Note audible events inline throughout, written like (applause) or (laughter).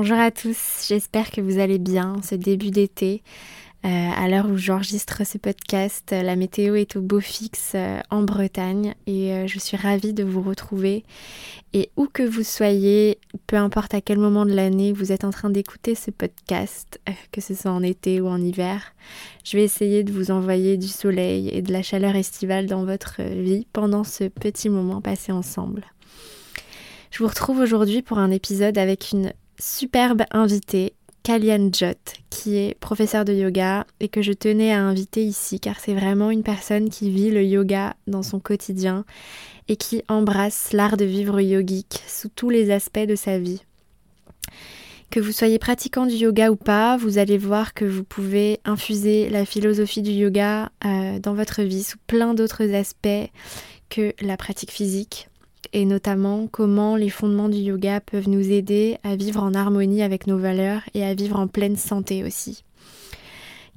Bonjour à tous, j'espère que vous allez bien ce début d'été. Euh, à l'heure où j'enregistre ce podcast, la météo est au beau fixe euh, en Bretagne et euh, je suis ravie de vous retrouver. Et où que vous soyez, peu importe à quel moment de l'année vous êtes en train d'écouter ce podcast, que ce soit en été ou en hiver, je vais essayer de vous envoyer du soleil et de la chaleur estivale dans votre vie pendant ce petit moment passé ensemble. Je vous retrouve aujourd'hui pour un épisode avec une superbe invitée Kalian Jot, qui est professeur de yoga et que je tenais à inviter ici car c'est vraiment une personne qui vit le yoga dans son quotidien et qui embrasse l'art de vivre yogique sous tous les aspects de sa vie. Que vous soyez pratiquant du yoga ou pas, vous allez voir que vous pouvez infuser la philosophie du yoga euh, dans votre vie sous plein d'autres aspects que la pratique physique et notamment comment les fondements du yoga peuvent nous aider à vivre en harmonie avec nos valeurs et à vivre en pleine santé aussi.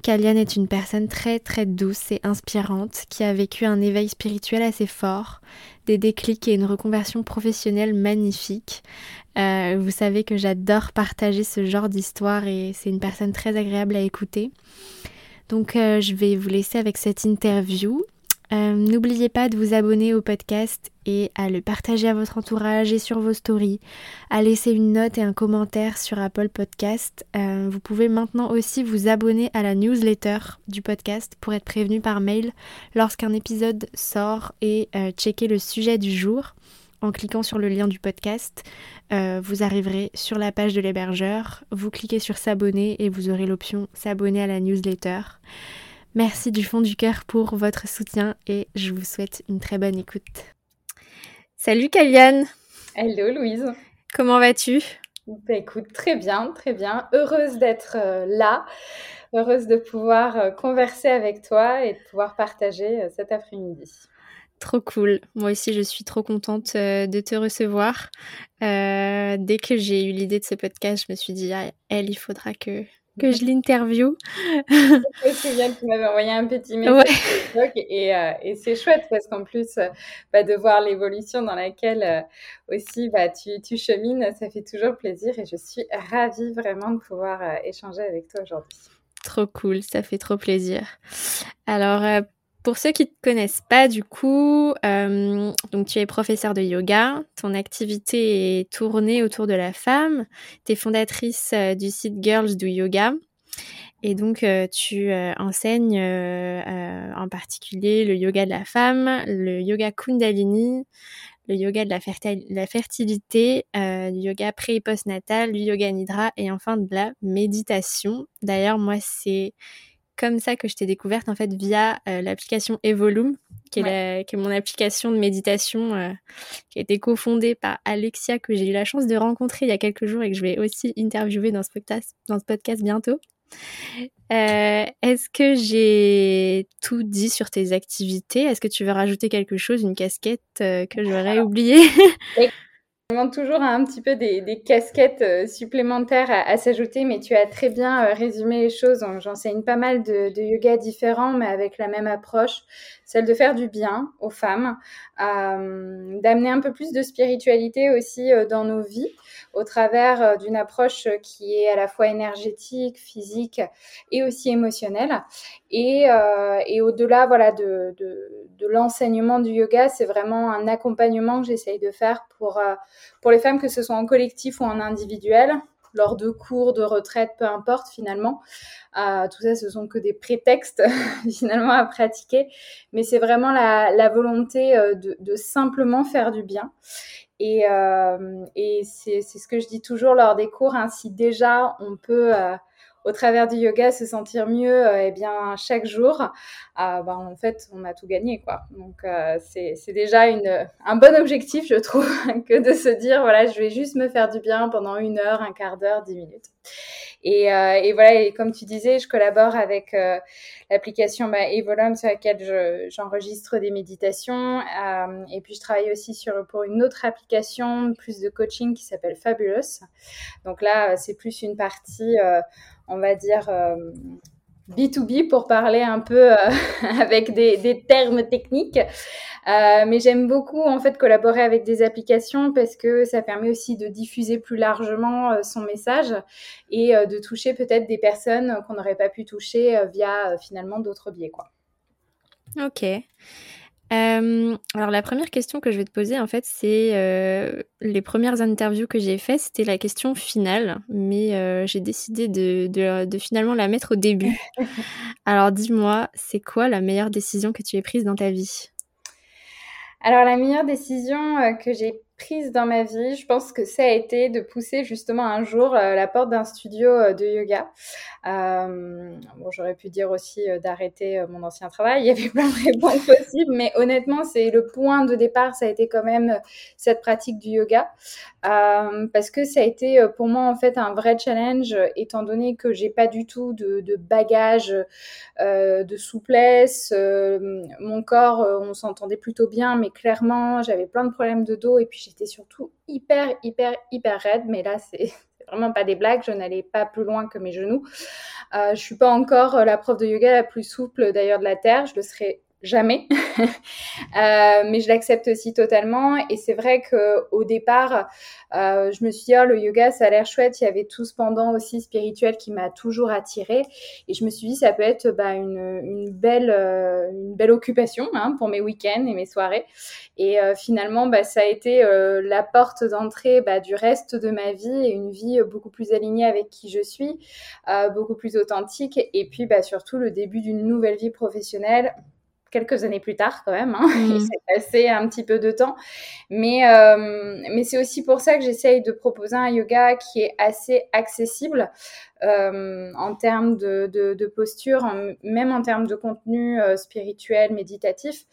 Kalian est une personne très très douce et inspirante qui a vécu un éveil spirituel assez fort, des déclics et une reconversion professionnelle magnifique. Euh, vous savez que j'adore partager ce genre d'histoire et c'est une personne très agréable à écouter. Donc euh, je vais vous laisser avec cette interview euh, n'oubliez pas de vous abonner au podcast et à le partager à votre entourage et sur vos stories, à laisser une note et un commentaire sur Apple Podcast. Euh, vous pouvez maintenant aussi vous abonner à la newsletter du podcast pour être prévenu par mail lorsqu'un épisode sort et euh, checker le sujet du jour. En cliquant sur le lien du podcast, vous arriverez sur la page de l'hébergeur, vous cliquez sur s'abonner et vous aurez l'option s'abonner à la newsletter. Merci du fond du cœur pour votre soutien et je vous souhaite une très bonne écoute. Salut Kaliane Hello Louise Comment vas-tu? Bah, Écoute, très bien, très bien. Heureuse d'être euh, là, heureuse de pouvoir euh, converser avec toi et de pouvoir partager euh, cet après-midi. Trop cool. Moi aussi, je suis trop contente de te recevoir. dès que j'ai eu l'idée de ce podcast, je me suis dit, ah, elle, il faudra que, que je l'interview. C'est bien tu m'avais envoyé un petit message et, euh, et c'est chouette parce qu'en plus euh, bah, de voir l'évolution dans laquelle euh, aussi bah, tu, tu, chemines, ça fait toujours plaisir et je suis ravie vraiment de pouvoir échanger avec toi aujourd'hui. Trop cool, ça fait trop plaisir. Alors pour ceux qui ne te connaissent pas, du coup, euh, donc tu es professeur de yoga, ton activité est tournée autour de la femme, tu es fondatrice euh, du site Girls Do Yoga, et donc euh, tu enseignes en particulier le yoga de la femme, le yoga Kundalini, le yoga de la, fertilité, le yoga pré et post-natal, le yoga nidra et enfin de la méditation. D'ailleurs, moi, c'est comme ça que je t'ai découverte en fait via euh, l'application Evolume, qui est, qui est, mon application de méditation euh, qui a été cofondée par Alexia que j'ai eu la chance de rencontrer il y a quelques jours et que je vais aussi interviewer dans ce podcast, dans ce podcast bientôt. Euh, Est-ce que j'ai tout dit sur tes activités? Est-ce que tu veux rajouter quelque chose, une casquette que j'aurais oubliée? (laughs) demande toujours un petit peu des, casquettes euh, supplémentaires à, s'ajouter, mais tu as très bien euh, résumé les choses. J'enseigne pas mal de, yoga différents, mais avec la même approche, celle de faire du bien aux femmes, euh, d'amener un peu plus de spiritualité aussi dans nos vies au travers d'une approche qui est à la fois énergétique, physique et aussi émotionnelle. Et, au-delà voilà, de, de l'enseignement du yoga, c'est vraiment un accompagnement que j'essaye de faire pour pour les femmes, que ce soit en collectif ou en individuel, lors de cours, de retraite, peu importe finalement. Euh, tout ça, ce sont que des prétextes (laughs) finalement à pratiquer, mais c'est vraiment la, volonté euh, de, simplement faire du bien. Et, euh, c'est ce que je dis toujours lors des cours, hein, si déjà on peut au travers du yoga se sentir mieux euh, eh bien chaque jour ah, bah, en fait on a tout gagné quoi donc euh, c'est déjà une, un bon objectif je trouve (laughs) que de se dire voilà je vais juste me faire du bien pendant une heure un quart d'heure dix minutes et, euh, et, voilà, et comme tu disais, je collabore avec euh, l'application bah, Evolum sur laquelle j'enregistre des méditations. Euh, et puis je travaille aussi sur, pour une autre application, plus de coaching qui s'appelle Fabulous. Donc là, c'est plus une partie, on va dire, B2B pour parler un peu euh, (laughs) avec des, termes techniques. Euh, mais j'aime beaucoup en fait collaborer avec des applications parce que ça permet aussi de diffuser plus largement euh, son message et de toucher peut-être des personnes qu'on n'aurait pas pu toucher via finalement d'autres biais. Quoi. Ok. Euh, alors la première question que je vais te poser en fait c'est euh, les premières interviews que j'ai faites c'était la question finale mais euh, j'ai décidé de, de, de, finalement la mettre au début. (laughs) alors dis-moi c'est quoi la meilleure décision que tu aies prise dans ta vie? Alors la meilleure décision que j'ai dans ma vie, je pense que ça a été de pousser justement un jour euh, la porte d'un studio euh, de yoga. Euh, bon, j'aurais pu dire aussi d'arrêter mon ancien travail. Il y avait (laughs) plein de réponses possibles, mais honnêtement, c'est le point de départ. Ça a été quand même cette pratique du yoga, parce que ça a été pour moi en fait un vrai challenge, étant donné que j'ai pas du tout de, de bagage de souplesse. mon corps, on s'entendait plutôt bien, mais clairement, j'avais plein de problèmes de dos et puis j'étais surtout hyper, hyper, hyper raide. Mais là, c'est (laughs) vraiment pas des blagues. Je n'allais pas plus loin que mes genoux. Euh, je suis pas encore la prof de yoga la plus souple d'ailleurs de la terre. Je le serai jamais. (laughs) euh, mais je l'accepte aussi totalement. Et c'est vrai que au départ, euh, je me suis dit, oh, le yoga, ça a l'air chouette. Il y avait tout ce pendant aussi spirituel qui m'a toujours attirée. Et je me suis dit, ça peut être bah, une, une, belle, euh, une belle occupation hein, pour mes week-ends et mes soirées. Et finalement, bah, ça a été la porte d'entrée bah, du reste de ma vie et une vie beaucoup plus alignée avec qui je suis, beaucoup plus authentique. Et puis, surtout, le début d'une nouvelle vie professionnelle quelques années plus tard quand même. Hein. (laughs) Il s'est passé un petit peu de temps. Mais, euh, mais c'est aussi pour ça que j'essaye de proposer un yoga qui est assez accessible euh, en termes de, posture, même en termes de contenu euh, spirituel, méditatif.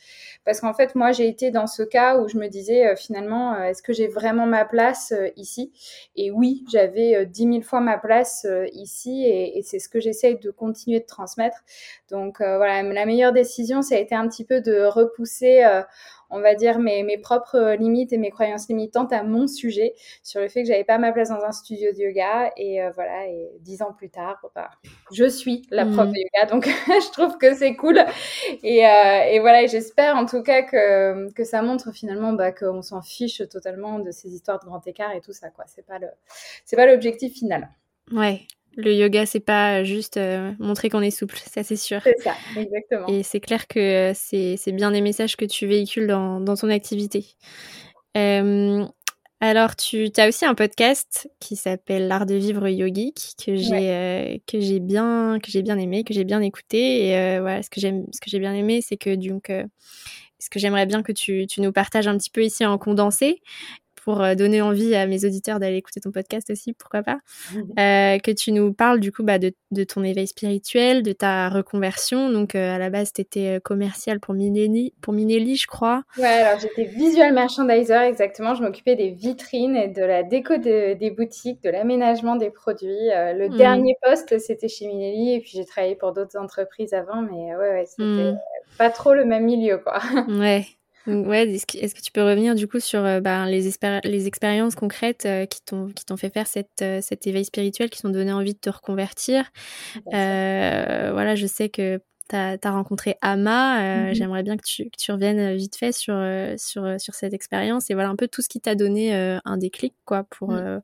Parce qu'en fait, moi, j'ai été dans ce cas où je me disais euh, finalement, est-ce que j'ai vraiment ma place ici? Et oui, j'avais dix mille fois ma place ici et c'est ce que j'essaye de continuer de transmettre. Donc voilà, la meilleure décision, ça a été un petit peu de repousser on va dire, mes, mes propres euh, limites et mes croyances limitantes à mon sujet sur le fait que j'avais pas ma place dans un studio de yoga. Et euh, voilà, et dix ans plus tard, bah, je suis la prof mmh. de yoga, donc (laughs) je trouve que c'est cool. Et, euh, et voilà, j'espère en tout cas que, que ça montre finalement bah, qu'on s'en fiche totalement de ces histoires de grand écart et tout ça, quoi. C'est pas le, c'est pas l'objectif final. Ouais, le yoga, c'est pas juste euh, montrer qu'on est souple, ça c'est sûr. C'est ça, exactement. Et c'est clair que euh, c'est bien des messages que tu véhicules dans, dans ton activité. Euh, alors, tu as aussi un podcast qui s'appelle L'art de vivre yogique que j'ai que j'ai bien que j'ai bien aimé, que j'ai bien écouté. Et voilà, ce que j'aime, ce que j'ai bien aimé, c'est que donc ce que j'aimerais bien que tu, tu, nous partages un petit peu ici en condensé pour euh, donner envie à mes auditeurs d'aller écouter ton podcast aussi, pourquoi pas, mmh. euh, que tu nous parles du coup bah, de, de, ton éveil spirituel, de ta reconversion. Donc euh, à la base, tu étais commercial pour Minelli, pour Minelli, je crois. Ouais, alors j'étais visual merchandiser, exactement. Je m'occupais des vitrines et de la déco des boutiques, de l'aménagement des produits. le mmh. dernier poste, c'était chez Minelli et puis j'ai travaillé pour d'autres entreprises avant, mais ouais, ouais c'était mmh. pas trop le même milieu, quoi. Ouais. Ouais, est-ce que, tu peux revenir du coup sur euh, bah, les, les expériences concrètes euh, qui t'ont fait faire cette, euh, cet éveil spirituel, qui t'ont donné envie de te reconvertir? Voilà, je sais que tu as, rencontré Ama. Mmh j'aimerais bien que tu, que tu, reviennes vite fait sur, sur, sur cette expérience et voilà un peu tout ce qui t'a donné un déclic quoi, pour, mmh.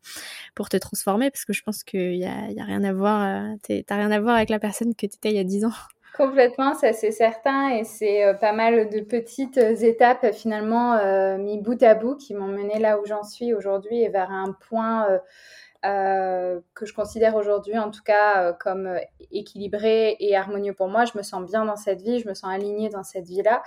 pour te transformer parce que je pense qu'il n'y a, y a rien à voir, t'as rien à voir avec la personne que tu étais il y a 10 ans. Complètement, ça c'est certain, et c'est euh, pas mal de petites étapes finalement euh, mis bout à bout qui m'ont mené là où j'en suis aujourd'hui et vers un point euh, euh, que je considère aujourd'hui en tout cas euh, comme euh, équilibré et harmonieux pour moi. Je me sens bien dans cette vie, je me sens alignée dans cette vie-là.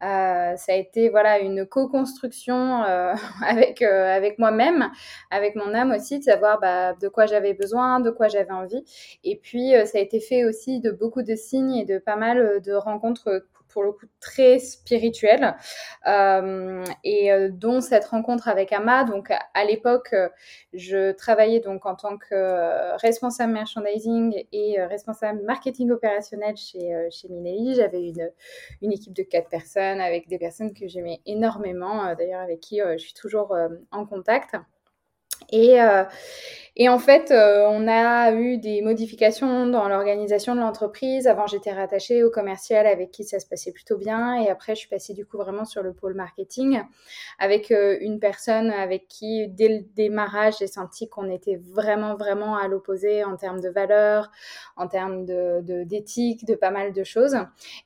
ça a été voilà une co-construction (laughs) avec avec moi-même, avec mon âme aussi, de savoir bah, de quoi j'avais besoin, de quoi j'avais envie. Et puis ça a été fait aussi de beaucoup de signes et de pas mal de rencontres pour le coup très spirituel euh, et euh, dont cette rencontre avec Ama. Donc à l'époque, euh, je travaillais donc en tant que responsable merchandising et responsable marketing opérationnel chez chez Minelli. J'avais une une équipe de quatre personnes avec des personnes que j'aimais énormément, d'ailleurs avec qui je suis toujours en contact. Et, euh, et en fait, euh, on a eu des modifications dans l'organisation de l'entreprise. Avant, j'étais rattachée au commercial avec qui ça se passait plutôt bien. Et après, je suis passée du coup vraiment sur le pôle marketing avec euh, une personne avec qui, dès le démarrage, j'ai senti qu'on était vraiment, vraiment à l'opposé en termes de valeurs, en termes d'éthique, de, de pas mal de choses.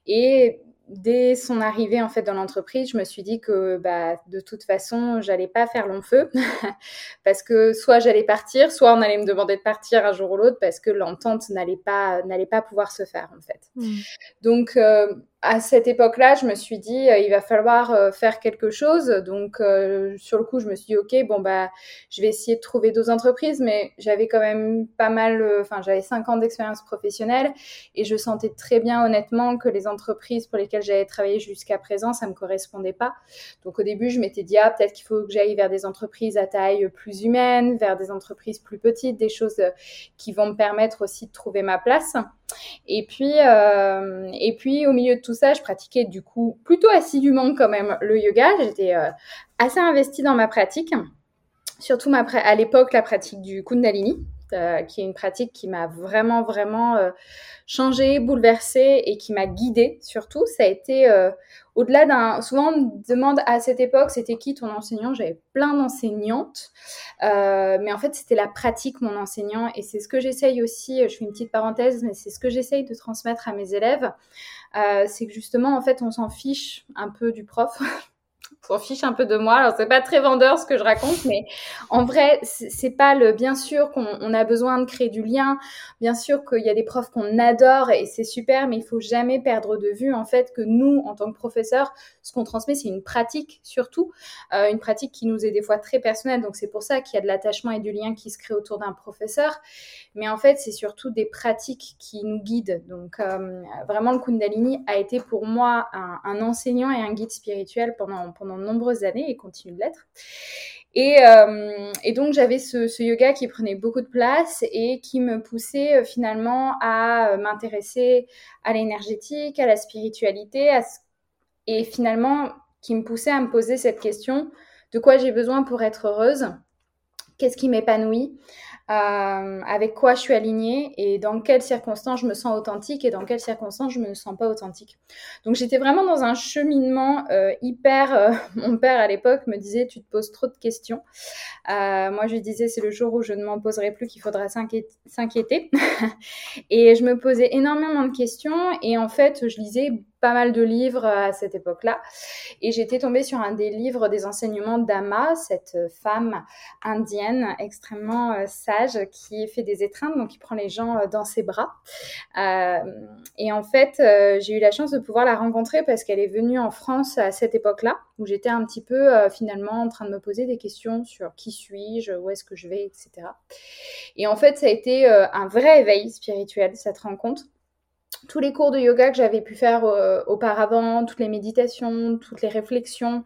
Et dès son arrivée en fait dans l'entreprise, je me suis dit que bah, de toute façon, j'allais pas faire long feu (laughs) parce que soit j'allais partir, soit on allait me demander de partir un jour ou l'autre parce que l'entente n'allait pas n'allait pas pouvoir se faire en fait. Mmh. Donc euh, à cette époque-là, je me suis dit, euh, il va falloir euh, faire quelque chose. Donc, euh, sur le coup, je me suis dit, OK, bon, bah, je vais essayer de trouver d'autres entreprises, mais j'avais quand même pas mal, enfin, j'avais cinq ans d'expérience professionnelle et je sentais très bien, honnêtement, que les entreprises pour lesquelles j'avais travaillé jusqu'à présent, ça me correspondait pas. Donc, au début, je m'étais dit, ah, peut-être qu'il faut que j'aille vers des entreprises à taille plus humaine, vers des entreprises plus petites, des choses qui vont me permettre aussi de trouver ma place. Et puis, euh, et puis au milieu de tout ça, je pratiquais du coup plutôt assidûment quand même le yoga. J'étais euh, assez investie dans ma pratique, surtout à l'époque la pratique du Kundalini. Euh, qui est une pratique qui m'a vraiment, vraiment euh, changé, bouleversée et qui m'a guidée surtout. Ça a été euh, au-delà d'un... Souvent, on me demande à cette époque, c'était qui ton enseignant? J'avais plein d'enseignantes, mais en fait, c'était la pratique, mon enseignant. Et c'est ce que j'essaye aussi, je fais une petite parenthèse, mais c'est ce que j'essaye de transmettre à mes élèves. c'est que justement, en fait, on s'en fiche un peu du prof. (laughs) s'en fiche un peu de moi. Alors c'est pas très vendeur ce que je raconte, mais en vrai c'est pas le. Bien sûr qu'on a besoin de créer du lien. Bien sûr qu'il y a des profs qu'on adore et c'est super, mais il faut jamais perdre de vue en fait que nous en tant que professeurs, ce qu'on transmet c'est une pratique surtout, euh, une pratique qui nous est des fois très personnelle. Donc c'est pour ça qu'il y a de l'attachement et du lien qui se crée autour d'un professeur. Mais en fait c'est surtout des pratiques qui nous guident. Donc euh, vraiment le Kundalini a été pour moi un, un enseignant et un guide spirituel pendant pendant de nombreuses années et continue de l'être. Et, euh, donc j'avais ce, yoga qui prenait beaucoup de place et qui me poussait euh, finalement à euh, m'intéresser à l'énergétique, à la spiritualité, et finalement qui me poussait à me poser cette question de quoi j'ai besoin pour être heureuse, qu'est-ce qui m'épanouit, euh, avec quoi je suis alignée et dans quelles circonstances je me sens authentique et dans quelles circonstances je me sens pas authentique. Donc j'étais vraiment dans un cheminement euh, hyper. Euh, (laughs) mon père à l'époque me disait tu te poses trop de questions. moi je lui disais c'est le jour où je ne m'en poserai plus qu'il faudra s'inquiéter. (laughs) et je me posais énormément de questions et en fait je lisais pas mal de livres à cette époque-là. Et j'étais tombée sur un des livres des enseignements d'Ama, cette femme indienne extrêmement euh, sage qui fait des étreintes, donc qui prend les gens euh, dans ses bras. Euh, et en fait, j'ai eu la chance de pouvoir la rencontrer parce qu'elle est venue en France à cette époque-là, où j'étais un petit peu finalement en train de me poser des questions sur qui suis-je, où est-ce que je vais, etc. Et en fait, ça a été un vrai éveil spirituel, cette rencontre tous les cours de yoga que j'avais pu faire euh, auparavant, toutes les méditations, toutes les réflexions,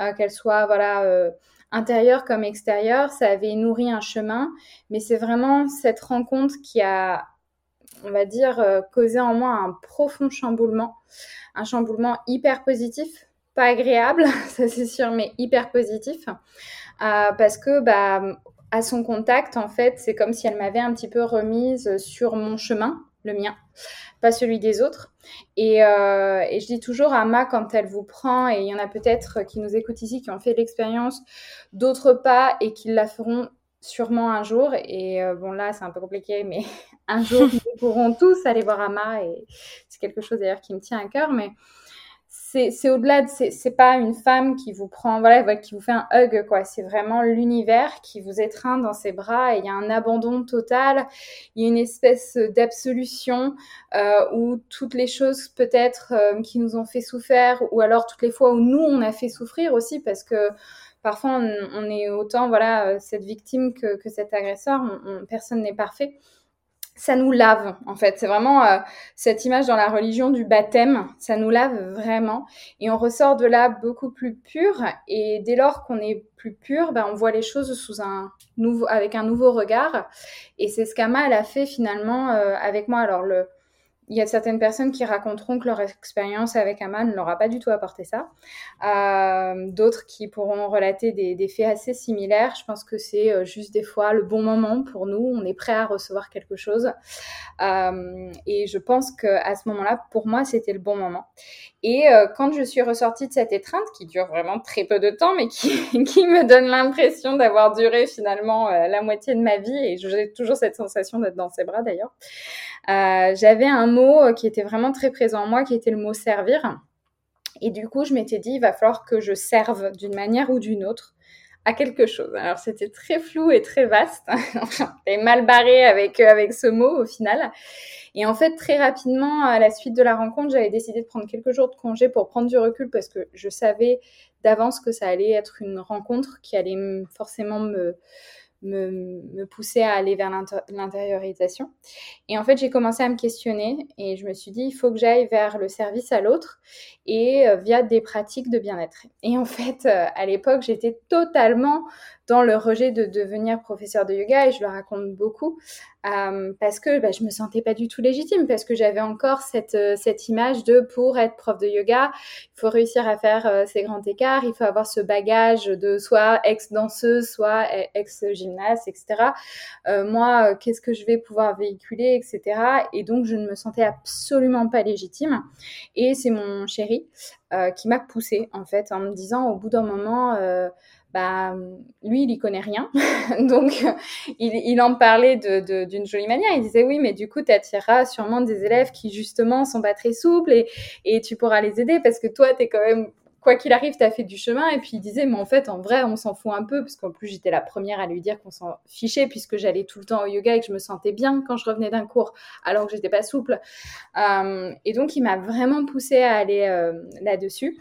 euh, qu'elles soient voilà euh, intérieures comme extérieures, ça avait nourri un chemin. Mais c'est vraiment cette rencontre qui a, on va dire, causé en moi un profond chamboulement, un chamboulement hyper positif, pas agréable, (laughs) ça c'est sûr, mais hyper positif, parce que bah à son contact, en fait, c'est comme si elle m'avait un petit peu remise sur mon chemin, le mien pas celui des autres. Euh, et, je dis toujours à Ma, quand elle vous prend, et il y en a peut-être qui nous écoutent ici, qui ont fait l'expérience, d'autres pas, et qui la feront sûrement un jour. Et euh, bon, là, c'est un peu compliqué, mais (laughs) un jour, nous pourrons tous aller voir Ama et c'est quelque chose d'ailleurs qui me tient à cœur, mais c'est au-delà de c'est pas une femme qui vous prend voilà qui vous fait un hug quoi. C'est vraiment l'univers qui vous étreint dans ses bras et il y a un abandon total. Il y a une espèce d'absolution euh, où toutes les choses peut-être euh, qui nous ont fait souffrir ou alors toutes les fois où nous on a fait souffrir aussi parce que parfois on, est autant voilà euh, cette victime que cet agresseur personne n'est parfait ça nous lave en fait. C'est vraiment euh, cette image dans la religion du baptême, ça nous lave vraiment et on ressort de là beaucoup plus pur et dès lors qu'on est plus pur, ben, on voit les choses sous un nouveau avec un nouveau regard et c'est ce qu'Ama elle a fait finalement euh, avec moi. Alors le il y a certaines personnes qui raconteront que leur expérience avec Aman ne leur a pas du tout apporté ça. Euh, D'autres qui pourront relater des, des, faits assez similaires. Je pense que c'est euh, juste des fois le bon moment pour nous. On est prêt à recevoir quelque chose. Euh, et je pense qu'à ce moment-là, pour moi, c'était le bon moment. Et euh, quand je suis ressortie de cette étreinte, qui dure vraiment très peu de temps, mais (laughs) qui, me donne l'impression d'avoir duré finalement euh, la moitié de ma vie, et j'ai toujours cette sensation d'être dans ses bras d'ailleurs, euh, j'avais un mot qui était vraiment très présent en moi, qui était le mot servir. Et du coup, je m'étais dit, il va falloir que je serve d'une manière ou d'une autre à quelque chose. Alors, c'était très flou et très vaste. (laughs) et mal barré avec, euh, avec ce mot au final. Et en fait, très rapidement, à la suite de la rencontre, j'avais décidé de prendre quelques jours de congé pour prendre du recul parce que je savais d'avance que ça allait être une rencontre qui allait forcément me, me, pousser à aller vers l'intériorisation. Et en fait, j'ai commencé à me questionner et je me suis dit, il faut que j'aille vers le service à l'autre et euh, via des pratiques de bien-être. Et en fait, euh, à l'époque, j'étais totalement dans le rejet de devenir professeur de yoga et je le raconte beaucoup euh, parce que bah, je me sentais pas du tout légitime parce que j'avais encore cette, euh, cette image de pour être prof de yoga, il faut réussir à faire euh, ces grands écarts, il faut avoir ce bagage de soit ex-danseuse, soit ex-gymnaste, etc. Euh, moi, qu'est-ce que je vais pouvoir véhiculer, etc. Et donc, je ne me sentais absolument pas légitime. Et c'est mon chéri qui m'a poussée, en fait, en me disant au bout d'un moment bah, lui, il y connaît rien. (laughs) Donc, il, en parlait d'une jolie manière. Il disait, oui, mais du coup, tu attireras sûrement des élèves qui, justement, sont pas très souples et, et tu pourras les aider parce que toi, tu es quand même quoi qu'il arrive, tu as fait du chemin. Et puis il disait, mais en fait, en vrai, on s'en fout un peu, parce qu'en plus, j'étais la première à lui dire qu'on s'en fichait, puisque j'allais tout le temps au yoga et que je me sentais bien quand je revenais d'un cours, alors que j'étais pas souple. Euh, et donc, il m'a vraiment poussée à aller euh, là-dessus.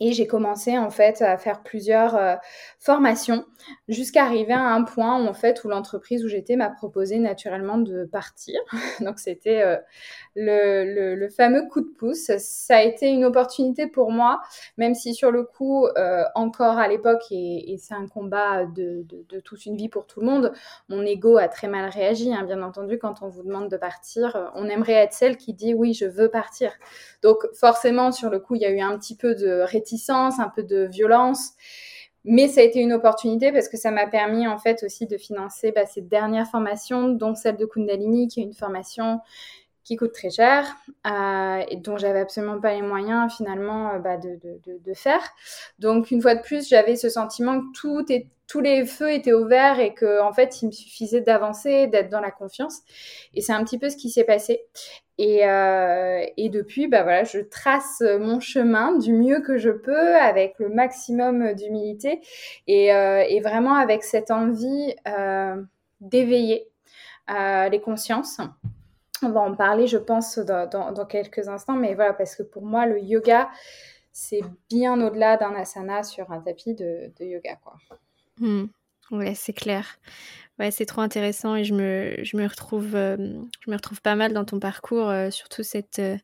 Et j'ai commencé en fait à faire plusieurs euh, formations jusqu'à arriver à un point où en fait où l'entreprise où j'étais m'a proposé naturellement de partir. (laughs) Donc c'était euh, le, le, fameux coup de pouce. Ça a été une opportunité pour moi, même si sur le coup euh, encore à l'époque et, c'est un combat de, de, de, toute une vie pour tout le monde, mon ego a très mal réagi. Hein, bien entendu, quand on vous demande de partir, on aimerait être celle qui dit oui je veux partir. Donc forcément sur le coup il y a eu un petit peu de réticence, un peu de violence. Mais ça a été une opportunité parce que ça m'a permis en fait aussi de financer bah, cette dernière formation, dont celle de Kundalini, qui est une formation qui coûte très cher euh, et dont j'avais absolument pas les moyens finalement euh, bah, de, faire. Donc une fois de plus, j'avais ce sentiment que tout est, tous les feux étaient ouverts et que en fait il me suffisait d'avancer, d'être dans la confiance. Et c'est un petit peu ce qui s'est passé. Et, euh, et, depuis, bah voilà, je trace mon chemin du mieux que je peux, avec le maximum d'humilité et, euh, vraiment avec cette envie euh, d'éveiller les consciences. On va en parler, je pense, dans, quelques instants, mais voilà, parce que pour moi, le yoga, c'est bien au-delà d'un asana sur un tapis de, yoga, quoi. Mmh. Ouais, c'est clair. Ouais, c'est trop intéressant et je me, je me retrouve, euh, je me retrouve pas mal dans ton parcours, euh, surtout cette, euh,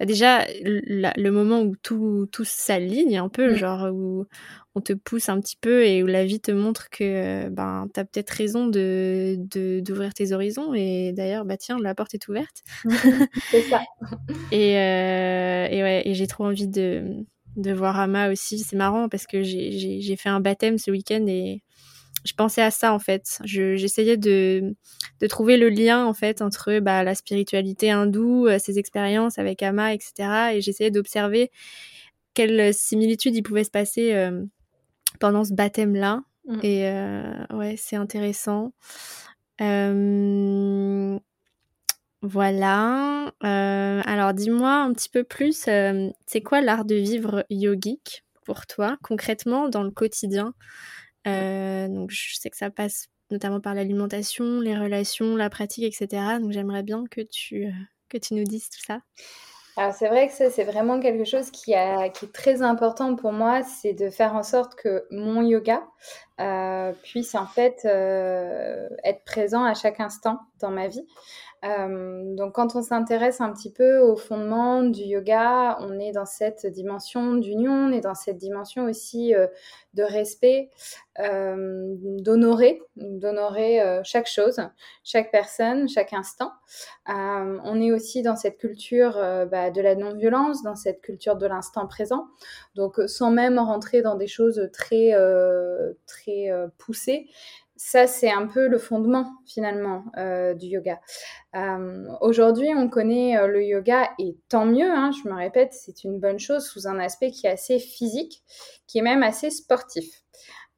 bah déjà la, le moment où tout, tout s'aligne un peu, mmh. genre où on te pousse un petit peu et où la vie te montre que ben t'as peut-être raison de, de d'ouvrir tes horizons et d'ailleurs bah tiens la porte est ouverte. (laughs) c'est ça. (laughs) et, et ouais et j'ai trop envie de de voir Ama aussi. C'est marrant parce que j'ai fait un baptême ce week-end et je pensais à ça en fait. J'essayais de, de trouver le lien en fait entre bah, la spiritualité hindoue, euh, ses expériences avec Ama, etc. Et j'essayais d'observer quelles similitudes il pouvait se passer euh, pendant ce baptême-là. Mmh. Et euh, ouais, c'est intéressant. Euh, Voilà. alors dis-moi un petit peu plus, c'est quoi l'art de vivre yogique pour toi, concrètement, dans le quotidien? Donc je sais que ça passe notamment par l'alimentation, les relations, la pratique, etc. Donc j'aimerais bien que tu, que tu nous dises tout ça. Alors c'est vrai que ça, c'est vraiment quelque chose qui, a, qui est très important pour moi, c'est de faire en sorte que mon yoga euh, puisse en fait euh, être présent à chaque instant dans ma vie. Euh, donc quand on s'intéresse un petit peu au fondement du yoga, on est dans cette dimension d'union, on est dans cette dimension aussi euh, de respect, euh, d'honorer, d'honorer chaque chose, chaque personne, chaque instant. on est aussi dans cette culture bah, de la non-violence, dans cette culture de l'instant présent. Donc sans même rentrer dans des choses très, très poussées, ça, c'est un peu le fondement finalement euh, du yoga. Euh, aujourd'hui, on connaît euh, le yoga et tant mieux, hein, je me répète, c'est une bonne chose sous un aspect qui est assez physique, qui est même assez sportif.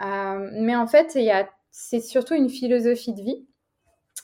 mais en fait, c'est surtout une philosophie de vie.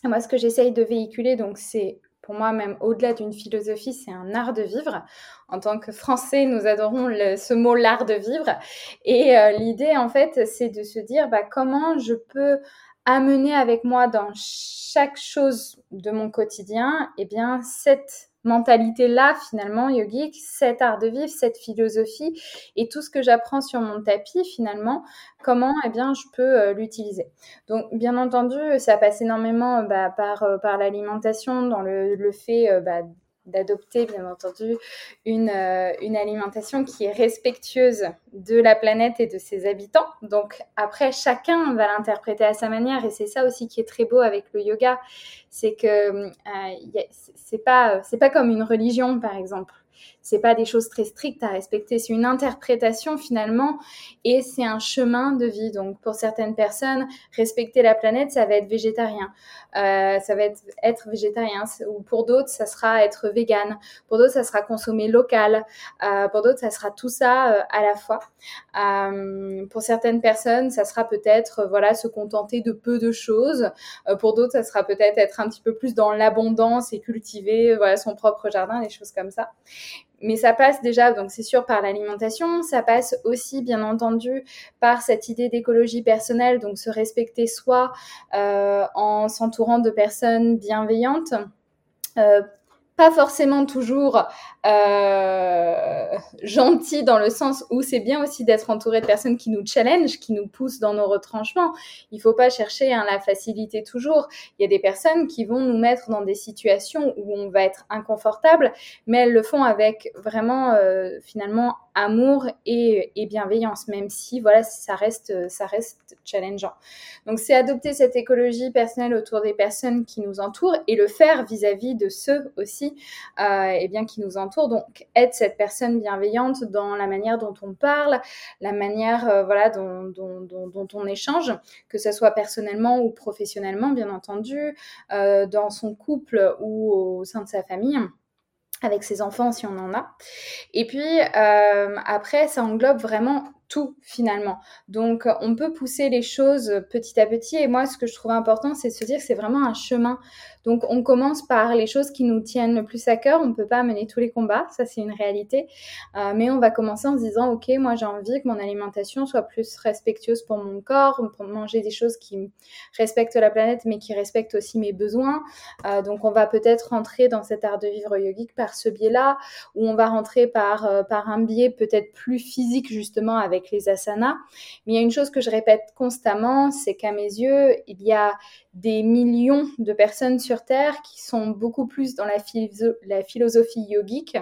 Moi, ce que j'essaye de véhiculer, donc, c'est moi, même au-delà d'une philosophie, c'est un art de vivre. En tant que Français, nous adorons ce mot l'art de vivre. Et euh, l'idée, en fait, c'est de se dire bah, comment je peux amener avec moi dans chaque chose de mon quotidien, eh bien, cette mentalité-là, finalement, yogique, cet art de vivre, cette philosophie et tout ce que j'apprends sur mon tapis, finalement, comment eh bien, je peux euh, l'utiliser. Donc, bien entendu, ça passe énormément bah, par, euh, par l'alimentation, dans le, le fait euh, bah, d'adopter, bien entendu, une, euh, une, alimentation qui est respectueuse de la planète et de ses habitants. Donc après, chacun va l'interpréter à sa manière et c'est ça aussi qui est très beau avec le yoga, c'est que euh, c'est pas c'est pas comme une religion par exemple c'est pas des choses très strictes à respecter, c'est une interprétation finalement et c'est un chemin de vie. Donc pour certaines personnes, respecter la planète, ça va être végétarien, euh, ça va être être végétarien. Ou pour d'autres, ça sera être vegan. Pour d'autres, ça sera consommer local. Euh, pour d'autres, ça sera tout ça euh, à la fois. Pour certaines personnes, ça sera peut-être voilà se contenter de peu de choses. Pour d'autres, ça sera peut-être être un petit peu plus dans l'abondance et cultiver voilà son propre jardin, des choses comme ça mais ça passe déjà, donc c'est sûr, par l'alimentation, ça passe aussi, bien entendu, par cette idée d'écologie personnelle, donc se respecter soi euh, en s'entourant de personnes bienveillantes. Euh, pas forcément toujours euh, gentil dans le sens où c'est bien aussi d'être entouré de personnes qui nous challenge, qui nous poussent dans nos retranchements. Il faut pas chercher hein, la facilité toujours. Il y a des personnes qui vont nous mettre dans des situations où on va être inconfortable, mais elles le font avec vraiment euh, finalement amour et, bienveillance, même si voilà ça reste ça reste challengeant. Donc c'est adopter cette écologie personnelle autour des personnes qui nous entourent et le faire vis-à-vis de ceux aussi euh, et bien qui nous entourent. Donc être cette personne bienveillante dans la manière dont on parle, la manière euh, voilà dont, on échange, que ce soit personnellement ou professionnellement bien entendu, euh, dans son couple ou au sein de sa famille avec ses enfants si on en a. Et puis euh, après, ça englobe vraiment tout finalement. Donc on peut pousser les choses petit à petit. Et moi, ce que je trouve important, c'est de se dire que c'est vraiment un chemin donc on commence par les choses qui nous tiennent le plus à cœur. On ne peut pas mener tous les combats, ça c'est une réalité. Euh, mais on va commencer en se disant, ok, moi j'ai envie que mon alimentation soit plus respectueuse pour mon corps, pour manger des choses qui respectent la planète, mais qui respectent aussi mes besoins. Euh, donc on va peut-être rentrer dans cet art de vivre yogique par ce biais-là, ou on va rentrer par, euh, par un biais peut-être plus physique justement avec les asanas. Mais il y a une chose que je répète constamment, c'est qu'à mes yeux, il y a des millions de personnes sur Terre qui sont beaucoup plus dans la, philosophie yogique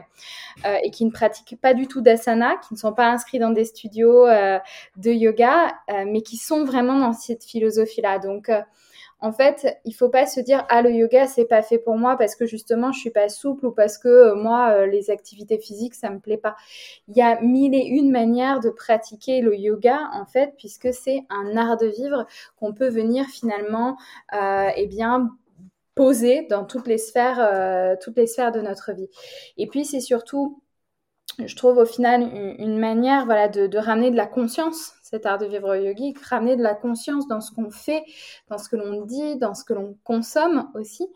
euh, et qui ne pratiquent pas du tout d'asana, qui ne sont pas inscrits dans des studios euh, de yoga, euh, mais qui sont vraiment dans cette philosophie-là. Donc, en fait, il faut pas se dire ah le yoga c'est pas fait pour moi parce que justement je suis pas souple ou parce que euh, moi euh, les activités physiques ça me plaît pas. Il y a mille et une manières de pratiquer le yoga en fait puisque c'est un art de vivre qu'on peut venir finalement euh, eh bien poser dans toutes les sphères toutes les sphères de notre vie. Et puis c'est surtout je trouve au final une, manière voilà, de, ramener de la conscience, cet art de vivre yogique, ramener de la conscience dans ce qu'on fait, dans ce que l'on dit, dans ce que l'on consomme aussi,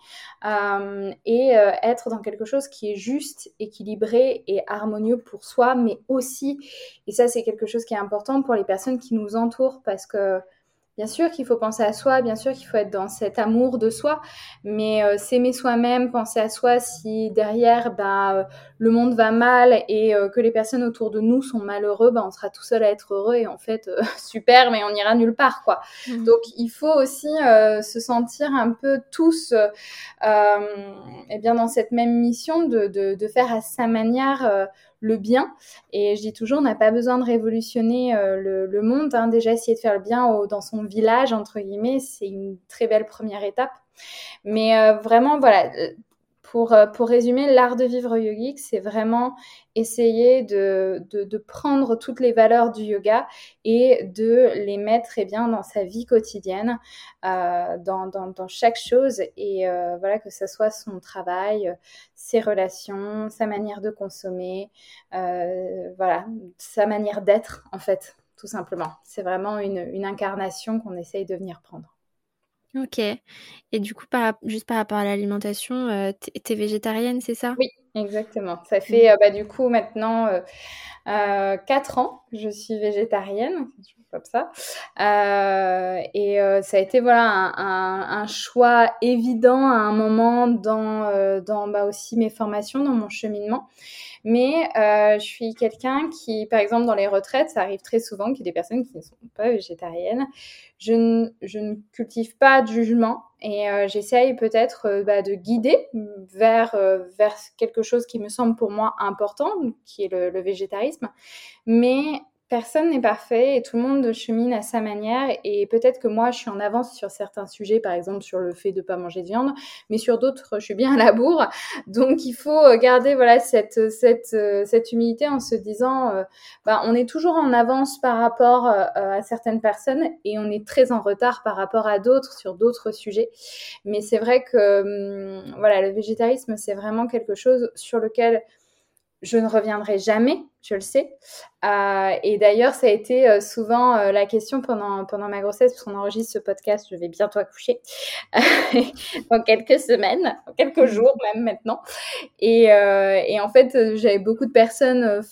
euh, et euh, être dans quelque chose qui est juste, équilibré et harmonieux pour soi, mais aussi, et ça c'est quelque chose qui est important pour les personnes qui nous entourent, parce que Bien sûr qu'il faut penser à soi, bien sûr qu'il faut être dans cet amour de soi, mais euh, s'aimer soi-même, penser à soi si derrière ben, euh, le monde va mal et euh, que les personnes autour de nous sont malheureux, ben, on sera tout seul à être heureux et en fait (laughs) super, mais on ira nulle part quoi. Mmh. Donc il faut aussi se sentir un peu tous eh bien dans cette même mission de, de, de faire à sa manière le bien. Et je dis toujours, on n'a pas besoin de révolutionner euh, le, monde. Hein. Déjà, essayer de faire le bien dans son village, entre guillemets, c'est une très belle première étape. Mais euh, vraiment, voilà, pour, euh, pour résumer, l'art de vivre yogique, c'est vraiment essayer de, de, prendre toutes les valeurs du yoga et de les mettre eh bien, dans sa vie quotidienne, euh, dans, dans, chaque chose, et voilà, que ce soit son travail, ses relations, sa manière de consommer, voilà, sa manière d'être, en fait, tout simplement. C'est vraiment une, une incarnation qu'on essaye de venir prendre. Ok. Et du coup, juste par rapport à l'alimentation, euh, tu es végétarienne, c'est ça? Oui, exactement. Ça fait euh, bah, du coup maintenant euh, 4 ans que je suis végétarienne, comme ça. et ça a été voilà un, choix évident à un moment dans, dans bah, aussi mes formations, dans mon cheminement. Mais euh, je suis quelqu'un qui, par exemple, dans les retraites, ça arrive très souvent qu'il y ait des personnes qui ne sont pas végétariennes. Je ne, je ne cultive pas de jugement et euh, j'essaye peut-être euh, bah, de guider vers, vers quelque chose qui me semble pour moi important, qui est le, le végétarisme. Mais personne n'est parfait et tout le monde chemine à sa manière. Et peut-être que moi, je suis en avance sur certains sujets, par exemple sur le fait de ne pas manger de viande, mais sur d'autres, je suis bien à la bourre. Donc, il faut garder voilà cette cette humilité en se disant, euh, bah, on est toujours en avance par rapport euh, à certaines personnes et on est très en retard par rapport à d'autres sur d'autres sujets. Mais c'est vrai que hum, voilà, le végétarisme, c'est vraiment quelque chose sur lequel je ne reviendrai jamais, je le sais. Euh, et d'ailleurs, ça a été euh, souvent euh, la question pendant, pendant ma grossesse, puisqu'on enregistre ce podcast, je vais bientôt accoucher (laughs) dans quelques semaines, dans quelques mmh. jours même maintenant. Et, et en fait, j'avais beaucoup de personnes,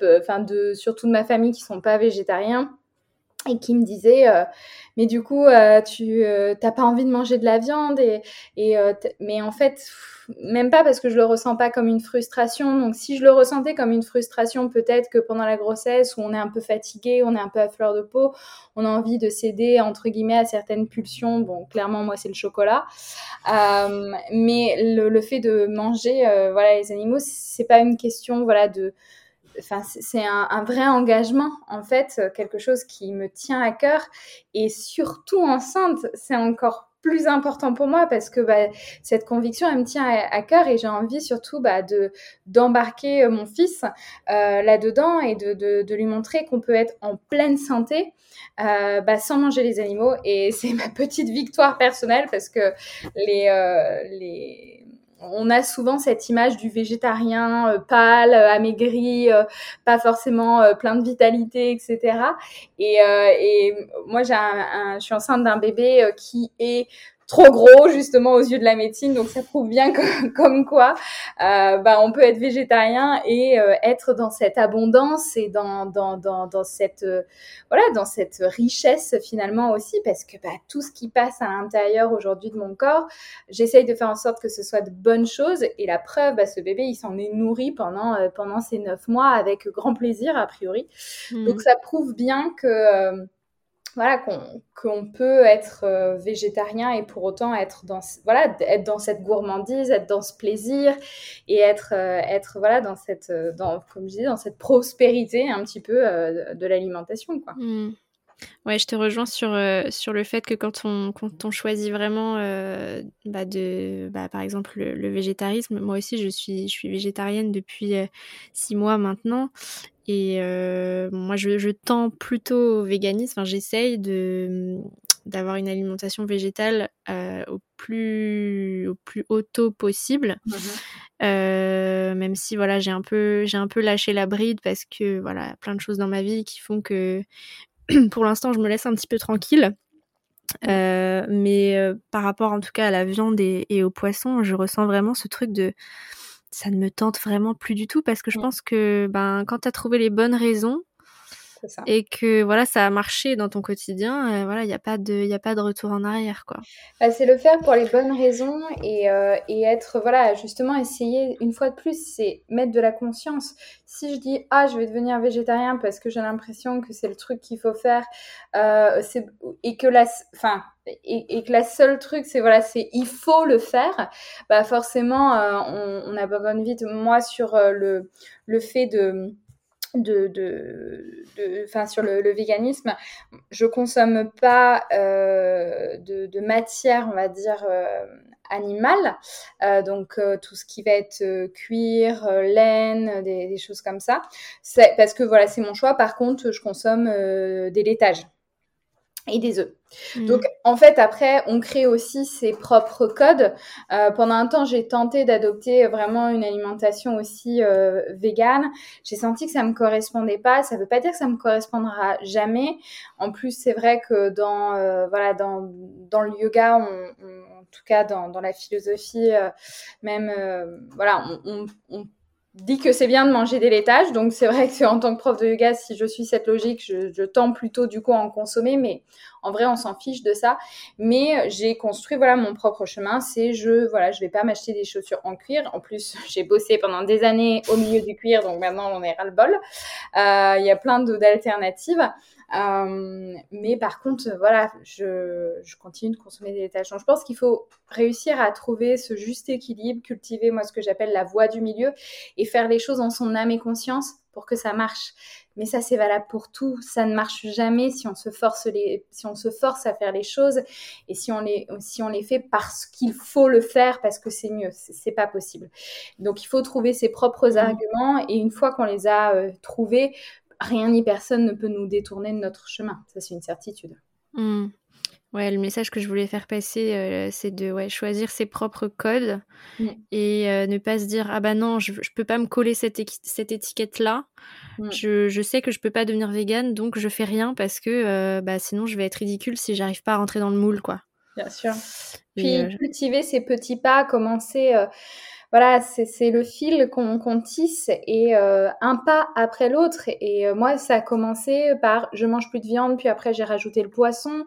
enfin de surtout de ma famille, qui sont pas végétariens et qui me disaient mais du coup tu n'as pas envie de manger de la viande et, et mais en fait même pas parce que je le ressens pas comme une frustration. Donc si je le ressentais comme une frustration, peut-être que pendant la grossesse où on est un peu fatigué, on est un peu à fleur de peau, on a envie de céder entre guillemets à certaines pulsions. Bon, clairement moi c'est le chocolat, euh, mais le, fait de manger euh, voilà les animaux, c'est pas une question voilà de C'est un, vrai engagement, en fait, quelque chose qui me tient à cœur. Et surtout enceinte, c'est encore plus important pour moi parce que bah, cette conviction, elle me tient à, cœur et j'ai envie surtout bah, de d'embarquer euh, mon fils euh, là-dedans et de, de, lui montrer qu'on peut être en pleine santé euh, bah, sans manger les animaux. Et (laughs) c'est ma petite victoire personnelle parce que les, euh, les on a souvent cette image du végétarien euh, pâle, euh, amaigri, euh, pas forcément plein de vitalité, etc. Et, moi, j'ai je suis enceinte d'un bébé qui est trop gros justement aux yeux de la médecine. Donc ça prouve bien (laughs) comme, quoi euh, bah, on peut être végétarien et euh, être dans cette abondance et dans, dans, dans, dans cette euh, voilà dans cette richesse finalement aussi parce que bah, tout ce qui passe à l'intérieur aujourd'hui de mon corps, j'essaye de faire en sorte que ce soit de bonnes choses et la preuve, bah, ce bébé il s'en est nourri pendant pendant ces neuf mois avec grand plaisir a priori. Mmh. Donc ça prouve bien que voilà qu'on peut être euh, végétarien et pour autant être dans voilà être dans cette gourmandise être dans ce plaisir et être euh, être voilà dans cette euh, dans comme je dans cette prospérité un petit peu de l'alimentation quoi mmh. Ouais, je te rejoins sur, sur le fait que quand on, quand on choisit vraiment, bah de, bah par exemple, le, végétarisme, moi aussi, je suis, je suis végétarienne depuis six mois maintenant. Et moi, je, je tends plutôt au véganisme. Enfin, j'essaye de, d'avoir une alimentation végétale au plus au plus haut taux possible. Mmh même si voilà j'ai un peu j'ai un peu lâché la bride parce que voilà plein de choses dans ma vie qui font que (clears throat) pour l'instant je me laisse un petit peu tranquille. Euh, mais euh, par rapport en tout cas à la viande et, et, au poisson, je ressens vraiment ce truc de ça ne me tente vraiment plus du tout parce que je pense que ben quand tu as trouvé les bonnes raisons, et que voilà ça a marché dans ton quotidien, euh, voilà il n'y a pas de il a pas de retour en arrière quoi. Bah, c'est le faire pour les bonnes raisons et, euh, et, être voilà justement essayer une fois de plus c'est mettre de la conscience. Si je dis ah je vais devenir végétarien parce que j'ai l'impression que c'est le truc qu'il faut faire euh, et que la enfin et, et, que la seule truc c'est voilà c'est il faut le faire bah forcément euh, on, on abandonne vite moi sur euh, le le fait de de, de, de sur le, le, véganisme, je consomme pas euh, de, de, matière, on va dire, euh, animale. Euh, donc, euh, tout ce qui va être euh, cuir, laine, des, des, choses comme ça. C'est parce que voilà, c'est mon choix. Par contre, je consomme des laitages et des œufs. Mm. Donc, en fait, après, on crée aussi ses propres codes. Euh, pendant un temps, j'ai tenté d'adopter vraiment une alimentation aussi euh, végane. J'ai senti que ça me correspondait pas. Ça veut pas dire que ça me correspondra jamais. En plus, c'est vrai que dans euh, voilà dans dans le yoga, on, on, en tout cas dans, dans la philosophie, euh, même voilà, on, on dit que c'est bien de manger des laitages. Donc c'est vrai que en tant que prof de yoga, si je suis cette logique, je, je tends plutôt du coup à en consommer, mais en vrai on s'en fiche de ça. Mais j'ai construit voilà mon propre chemin. C'est je voilà je vais pas m'acheter des chaussures en cuir. En plus (laughs) j'ai bossé pendant des années au milieu du cuir, donc maintenant on est ras le bol. Euh, il y a plein d'alternatives. Euh, mais par contre, voilà, je, continue de consommer des. Donc, je pense qu'il faut réussir à trouver ce juste équilibre, cultiver moi ce que j'appelle la voie du milieu et faire les choses en son âme et conscience pour que ça marche. Mais ça, c'est valable pour tout. Ça ne marche jamais si on se force les, si on se force à faire les choses et si on les, si on les fait parce qu'il faut le faire parce que c'est mieux. C'est pas possible. Donc, il faut trouver ses propres mmh. arguments et une fois qu'on les a euh, trouvés, rien ni personne ne peut nous détourner de notre chemin. Ça, c'est une certitude. Mmh. Ouais, le message que je voulais faire passer, euh, c'est de ouais, choisir ses propres codes mmh. et euh, ne pas se dire ah bah non, je, je peux pas me coller cette, cette étiquette là. Mmh. Je, je, sais que je peux pas devenir végane, donc je fais rien parce que euh, bah sinon je vais être ridicule si j'arrive pas à rentrer dans le moule quoi. Bien sûr. Puis cultiver ces petits pas, commencer voilà, c'est le fil qu'on tisse et euh, un pas après l'autre. Et euh, moi, ça a commencé par je mange plus de viande, puis après j'ai rajouté le poisson.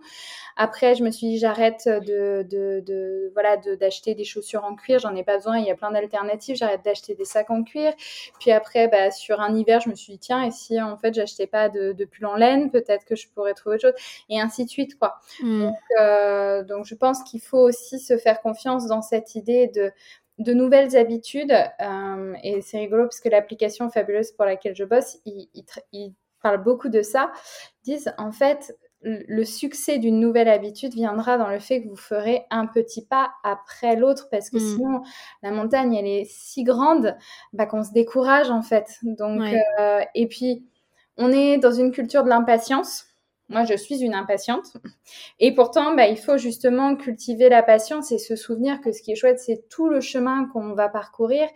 Après, je me suis dit j'arrête de, de, de, voilà d'acheter des chaussures en cuir, j'en ai pas besoin. Il y a plein d'alternatives. J'arrête d'acheter des sacs en cuir. Puis après, bah, sur un hiver, je me suis dit tiens, et si en fait j'achetais pas de, de pull en laine, peut-être que je pourrais trouver autre chose. Et ainsi de suite quoi. Mmh. Donc, euh, donc je pense qu'il faut aussi se faire confiance dans cette idée de de nouvelles habitudes. Euh, et c'est rigolo parce que l'application fabuleuse pour laquelle je bosse, ils il, parlent beaucoup de ça. Ils disent en fait, le succès d'une nouvelle habitude viendra dans le fait que vous ferez un petit pas après l'autre parce que mmh. sinon la montagne elle est si grande bah, qu'on se décourage en fait. Donc euh, et puis on est dans une culture de l'impatience. Moi, je suis une impatiente. Et pourtant, bah, il faut justement cultiver la patience et se souvenir que ce qui est chouette, c'est tout le chemin qu'on va parcourir.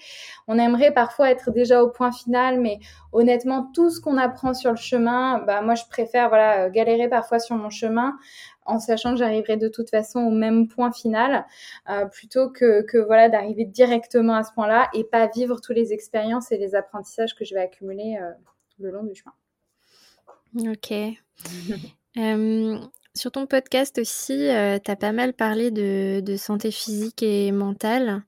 On aimerait parfois être déjà au point final, mais honnêtement, tout ce qu'on apprend sur le chemin, bah, moi, je préfère voilà, galérer parfois sur mon chemin en sachant que j'arriverai de toute façon au même point final, euh, plutôt que, voilà d'arriver directement à ce point-là et pas vivre toutes les expériences et les apprentissages que je vais accumuler euh, le long du chemin. Ok. euh, sur ton podcast aussi, euh, tu as pas mal parlé de, santé physique et mentale.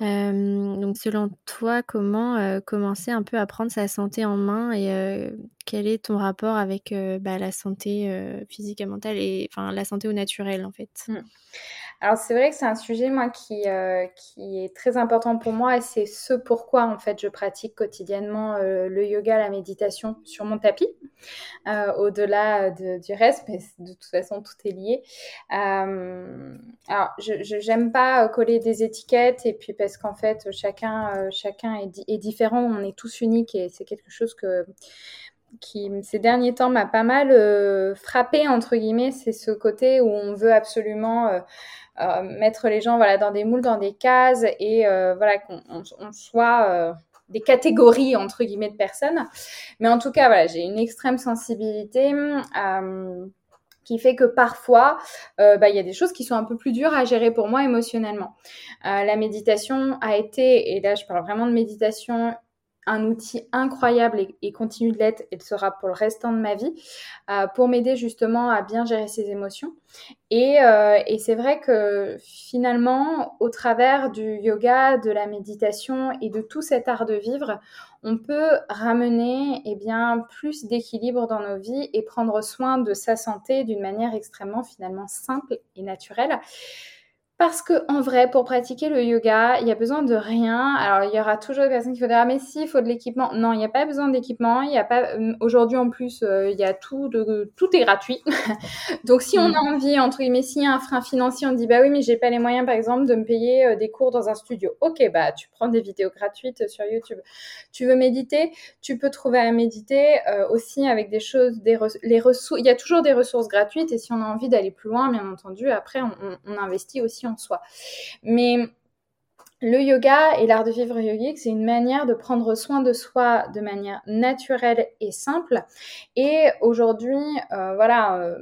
Euh, donc selon toi, comment commencer un peu à prendre sa santé en main et quel est ton rapport avec bah, la santé physique et mentale et enfin la santé au naturel en fait? Mmh. Alors c'est vrai que c'est un sujet moi qui, euh, qui est très important pour moi et c'est ce pourquoi en fait je pratique quotidiennement euh, le yoga, la méditation sur mon tapis, euh, au-delà de, du reste, mais de toute façon tout est lié. Alors je n'aime pas coller des étiquettes et puis parce qu'en fait chacun, chacun est, est différent, on est tous uniques et c'est quelque chose que qui ces derniers temps m'a pas mal frappé entre guillemets, c'est ce côté où on veut absolument mettre les gens voilà dans des moules, dans des cases et voilà qu'on soit des catégories entre guillemets de personnes. Mais en tout cas, voilà, j'ai une extrême sensibilité. Euh, qui fait que parfois, euh, bah, il y a des choses qui sont un peu plus dures à gérer pour moi émotionnellement. Euh, la méditation a été, et là je parle vraiment de méditation, un outil incroyable et, continue de l'être et le sera pour le restant de ma vie euh, pour m'aider justement à bien gérer ses émotions. Et, euh, et c'est vrai que finalement, au travers du yoga, de la méditation et de tout cet art de vivre, on peut ramener eh bien, plus d'équilibre dans nos vies et prendre soin de sa santé d'une manière extrêmement finalement simple et naturelle. Parce que en vrai, pour pratiquer le yoga, il y a besoin de rien. Alors, il y aura toujours des personnes qui vont dire ah mais si, il faut de l'équipement. Non, il n'y a pas besoin d'équipement. Il y a pas. Euh, aujourd'hui en plus, euh, il y a tout. De... Tout est gratuit. (laughs) Donc, si on mm. a envie entre guillemets, s'il y a un frein financier, on dit bah oui, mais j'ai pas les moyens, par exemple, de me payer euh, des cours dans un studio. Ok, bah tu prends des vidéos gratuites sur YouTube. Tu veux méditer, tu peux trouver à méditer aussi avec des choses, des les ressources. Il y a toujours des ressources gratuites et si on a envie d'aller plus loin, bien entendu, après on, on investit aussi en soi. Mais le yoga et l'art de vivre yogique, c'est une manière de prendre soin de soi de manière naturelle et simple. Et aujourd'hui, euh, voilà, euh,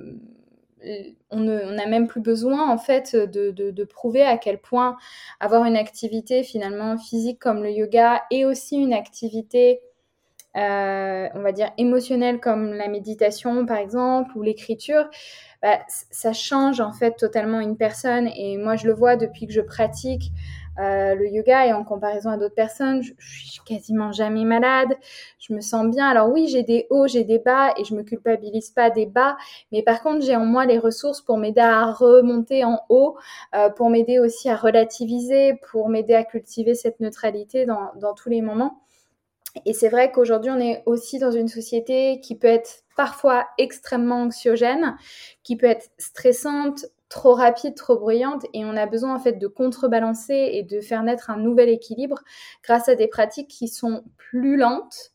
on n'a même plus besoin en fait de, prouver à quel point avoir une activité finalement physique comme le yoga et aussi une activité euh, on va dire émotionnelle comme la méditation par exemple ou l'écriture, bah, ça change en fait totalement une personne. Et moi, je le vois depuis que je pratique euh, le yoga et en comparaison à d'autres personnes, je, suis quasiment jamais malade. Je me sens bien. Alors oui, j'ai des hauts, j'ai des bas et je me culpabilise pas des bas. Mais par contre, j'ai en moi les ressources pour m'aider à remonter en haut, euh, pour m'aider aussi à relativiser, pour m'aider à cultiver cette neutralité dans, dans tous les moments. Et c'est vrai qu'aujourd'hui, on est aussi dans une société qui peut être parfois extrêmement anxiogène, qui peut être stressante, trop rapide, trop bruyante, et on a besoin en fait de contrebalancer et de faire naître un nouvel équilibre grâce à des pratiques qui sont plus lentes,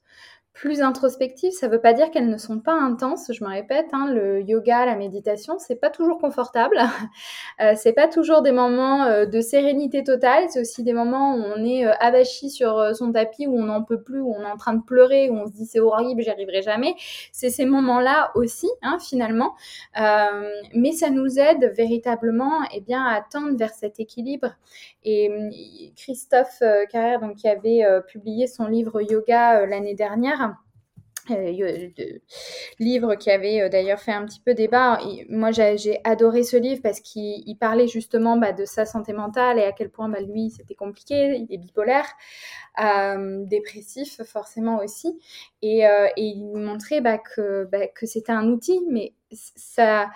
plus introspectives, ça ne veut pas dire qu'elles ne sont pas intenses. Je me répète, hein, le yoga, la méditation, c'est pas toujours confortable. (laughs) euh, c'est pas toujours des moments euh, de sérénité totale. C'est aussi des moments où on est euh, avachi sur euh, son tapis, où on n'en peut plus, où on est en train de pleurer, où on se dit c'est horrible, j'y arriverai jamais. C'est ces moments-là aussi, hein, finalement. mais ça nous aide véritablement, eh bien, à tendre vers cet équilibre. Et Christophe Carrère, donc qui avait publié son livre Yoga l'année dernière euh, livre qui avait euh, d'ailleurs fait un petit peu débat. moi, j'ai adoré ce livre parce qu'il parlait justement bah, de sa santé mentale et à quel point bah, lui, c'était compliqué. Il est bipolaire, euh, dépressif forcément aussi. Et, il montrait bah, que, que c'était un outil, mais ça,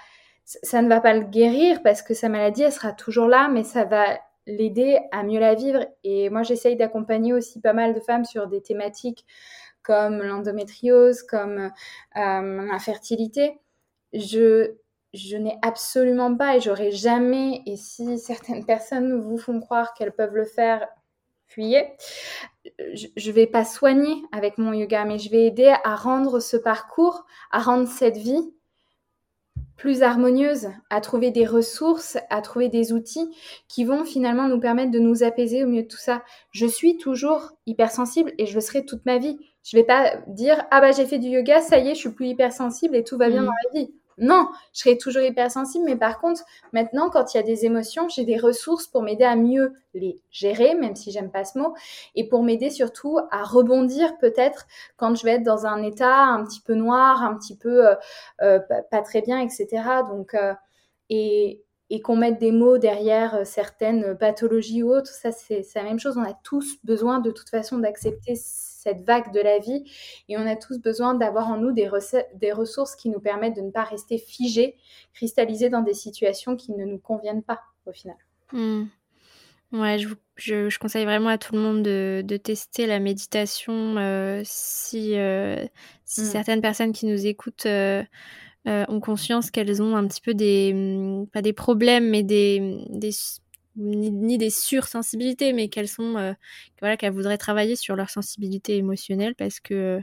ça ne va pas le guérir parce que sa maladie, elle sera toujours là, mais ça va l'aider à mieux la vivre. Et moi, j'essaye d'accompagner aussi pas mal de femmes sur des thématiques comme l'endométriose, comme euh, l'infertilité, je, je n'ai absolument pas et j'aurais jamais, et si certaines (laughs) personnes vous font croire qu'elles peuvent le faire, fuyez. Je ne vais pas soigner avec mon yoga, mais je vais aider à rendre ce parcours, à rendre cette vie plus harmonieuse, à trouver des ressources, à trouver des outils qui vont finalement nous permettre de nous apaiser au milieu de tout ça. Je suis toujours hypersensible et je le serai toute ma vie. Je vais pas dire ah bah j'ai fait du yoga, ça y est, je suis plus hypersensible et tout va bien mmh. dans la vie. Non, je serai toujours hypersensible, mais par contre, maintenant, quand il y a des émotions, j'ai des ressources pour m'aider à mieux les gérer, même si j'aime pas ce mot, et pour m'aider surtout à rebondir peut-être quand je vais être dans un état un petit peu noir, un petit peu euh, euh, pas très bien, etc. Donc, euh, et, et qu'on mette des mots derrière certaines pathologies ou autres, ça c'est la même chose. On a tous besoin de toute façon d'accepter cette vague de la vie. Et on a tous besoin d'avoir en nous des, des ressources qui nous permettent de ne pas rester figés, cristallisés dans des situations qui ne nous conviennent pas au final. Hmm. Ouais, je, je, conseille vraiment à tout le monde de, de tester la méditation euh, si, euh, si hmm. certaines personnes qui nous écoutent euh, ont conscience qu'elles ont un petit peu des, hmm, pas des problèmes, mais des, des ni, des sursensibilités, mais qu'elles sont, euh, voilà, qu'elles voudraient travailler sur leur sensibilité émotionnelle parce que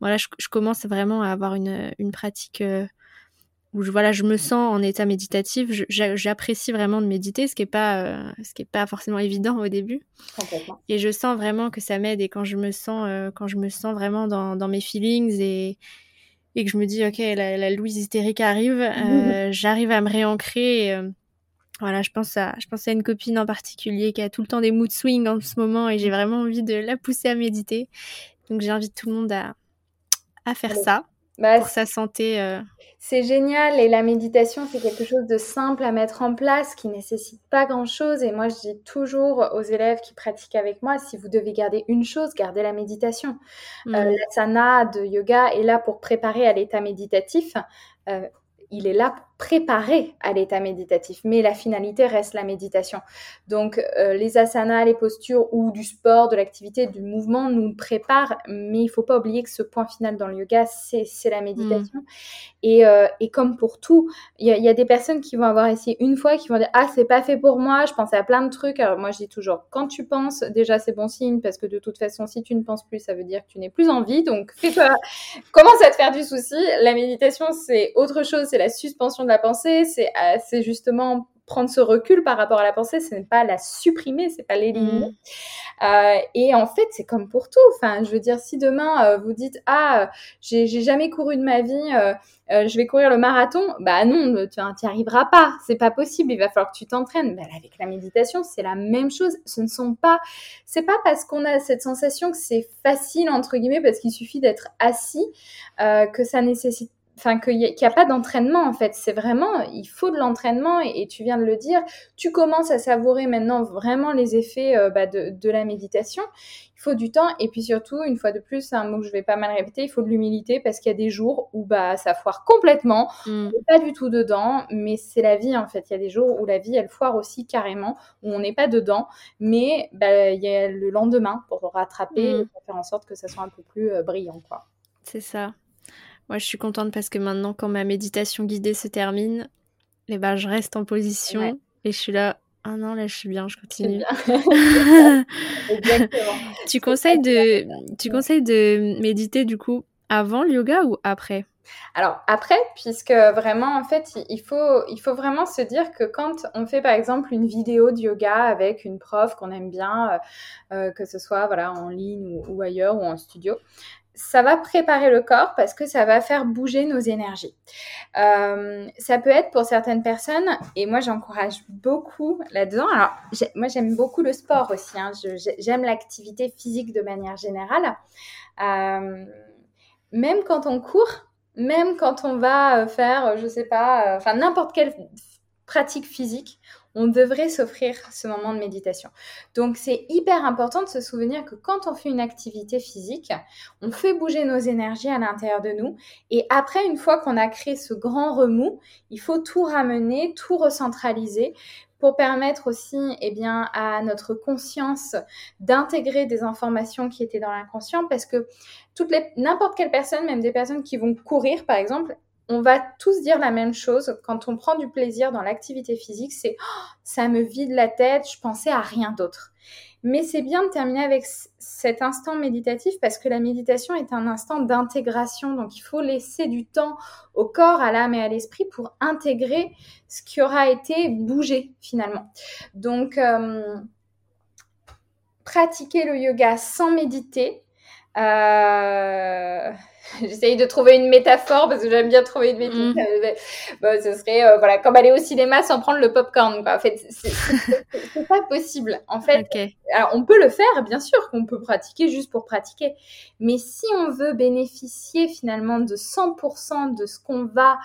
voilà, je, commence vraiment à avoir une, une pratique où je, voilà, je me sens en état méditatif. J'apprécie vraiment de méditer, ce qui n'est pas, ce qui est pas forcément (laughs) évident au début. Et je sens vraiment que ça m'aide. Et quand je me sens, quand je me sens vraiment dans, dans mes feelings et, et que je me dis, ok, la, la Louise hystérique arrive, (laughs) j'arrive à me réancrer. Voilà, je pense à, je pense à une copine en particulier qui a tout le temps des mood swings en ce moment et j'ai vraiment envie de la pousser à méditer. Donc j'invite tout le monde à, à faire ça bah, pour sa santé. Euh. C'est génial et la méditation, c'est quelque chose de simple à mettre en place qui nécessite pas grand-chose. Et moi, je dis toujours aux élèves qui pratiquent avec moi, si vous devez garder une chose, gardez la méditation. Euh, mmh. L'asana de yoga est là pour préparer à l'état méditatif. Euh, il est là pour préparer à l'état méditatif, mais la finalité reste la méditation. Donc euh, les asanas, les postures ou du sport, de l'activité, du mouvement nous préparent, mais il faut pas oublier que ce point final dans le yoga, c'est la méditation. Mm. Et, euh, et, comme pour tout, il y, y, a des personnes qui vont avoir essayé une fois, qui vont dire ah c'est pas fait pour moi, je pensais à plein de trucs. Alors moi je dis toujours quand tu penses, déjà c'est bon signe parce que de toute façon si tu ne penses plus, ça veut dire que tu n'es plus en vie. Donc fais-toi, commence à te faire du souci. La méditation c'est autre chose, c'est la suspension de la pensée, euh, c'est justement prendre ce recul par rapport à la pensée, ce n'est pas la supprimer, c'est pas l'éliminer. Mm. Euh, et en fait, c'est comme pour tout. Enfin, je veux dire, si demain euh, vous dites ah, j'ai jamais couru de ma vie, je vais courir le marathon, bah non, tu n'y arriveras pas. C'est pas possible. Il va falloir que tu t'entraînes. Avec la méditation, c'est la même chose. Ce ne sont pas, c'est pas parce qu'on a cette sensation que c'est facile entre guillemets, parce qu'il suffit d'être assis, que ça nécessite enfin qu'il n'y a, pas d'entraînement en fait. C'est vraiment, il faut de l'entraînement et, tu viens de le dire. Tu commences à savourer maintenant vraiment les effets euh, bah, de, la méditation. Il faut du temps et puis surtout, une fois de plus, c'est un mot que je vais pas mal répéter, il faut de l'humilité parce qu'il y a des jours où bah ça foire complètement, mm. on n'est pas du tout dedans, mais c'est la vie en fait. Il y a des jours où la vie elle foire aussi carrément, où on n'est pas dedans, mais bah, il y a le lendemain pour rattraper mm. et pour faire en sorte que ça soit un peu plus euh, brillant quoi. C'est ça. Moi, je suis contente parce que maintenant, quand ma méditation guidée se termine, eh ben, je reste en position et je suis là. Ah non, là, je suis bien, je continue. (laughs) tu conseilles de, tu conseilles de méditer du coup avant le yoga ou après? Alors après, puisque vraiment en fait, il faut, il faut vraiment se dire que quand on fait par exemple une vidéo de yoga avec une prof qu'on aime bien, euh, euh, que ce soit voilà en ligne ou, ailleurs ou en studio, ça va préparer le corps parce que ça va faire bouger nos énergies. Euh, ça peut être pour certaines personnes, et moi j'encourage beaucoup là-dedans. Alors, moi j'aime beaucoup le sport aussi, hein. j'aime l'activité physique de manière générale. Euh, même quand on court, même quand on va faire, je sais pas, euh, enfin n'importe quelle pratique physique, on devrait s'offrir ce moment de méditation. Donc c'est hyper important de se souvenir que quand on fait une activité physique, on fait bouger nos énergies à l'intérieur de nous et après une fois qu'on a créé ce grand remous, il faut tout ramener, tout recentraliser pour permettre aussi eh bien, à notre conscience d'intégrer des informations qui étaient dans l'inconscient parce que n'importe quelle personne, même des personnes qui vont courir par exemple, on va tous dire la même chose quand on prend du plaisir dans l'activité physique, c'est oh, ça me vide la tête, je pensais à rien d'autre. Mais c'est bien de terminer avec cet instant méditatif parce que la méditation est un instant d'intégration. Donc il faut laisser du temps au corps, à l'âme et à l'esprit pour intégrer ce qui aura été bougé finalement. Donc euh, pratiquer le yoga sans méditer, euh, (laughs) J'essaye de trouver une métaphore parce que j'aime bien trouver une métaphore. Bon, ce serait euh, voilà comme aller au cinéma sans prendre le popcorn. Quoi. En fait, c'est pas possible. En fait, alors on peut le faire, bien sûr qu'on peut pratiquer juste pour pratiquer, mais si on veut bénéficier finalement de 100% de ce qu'on va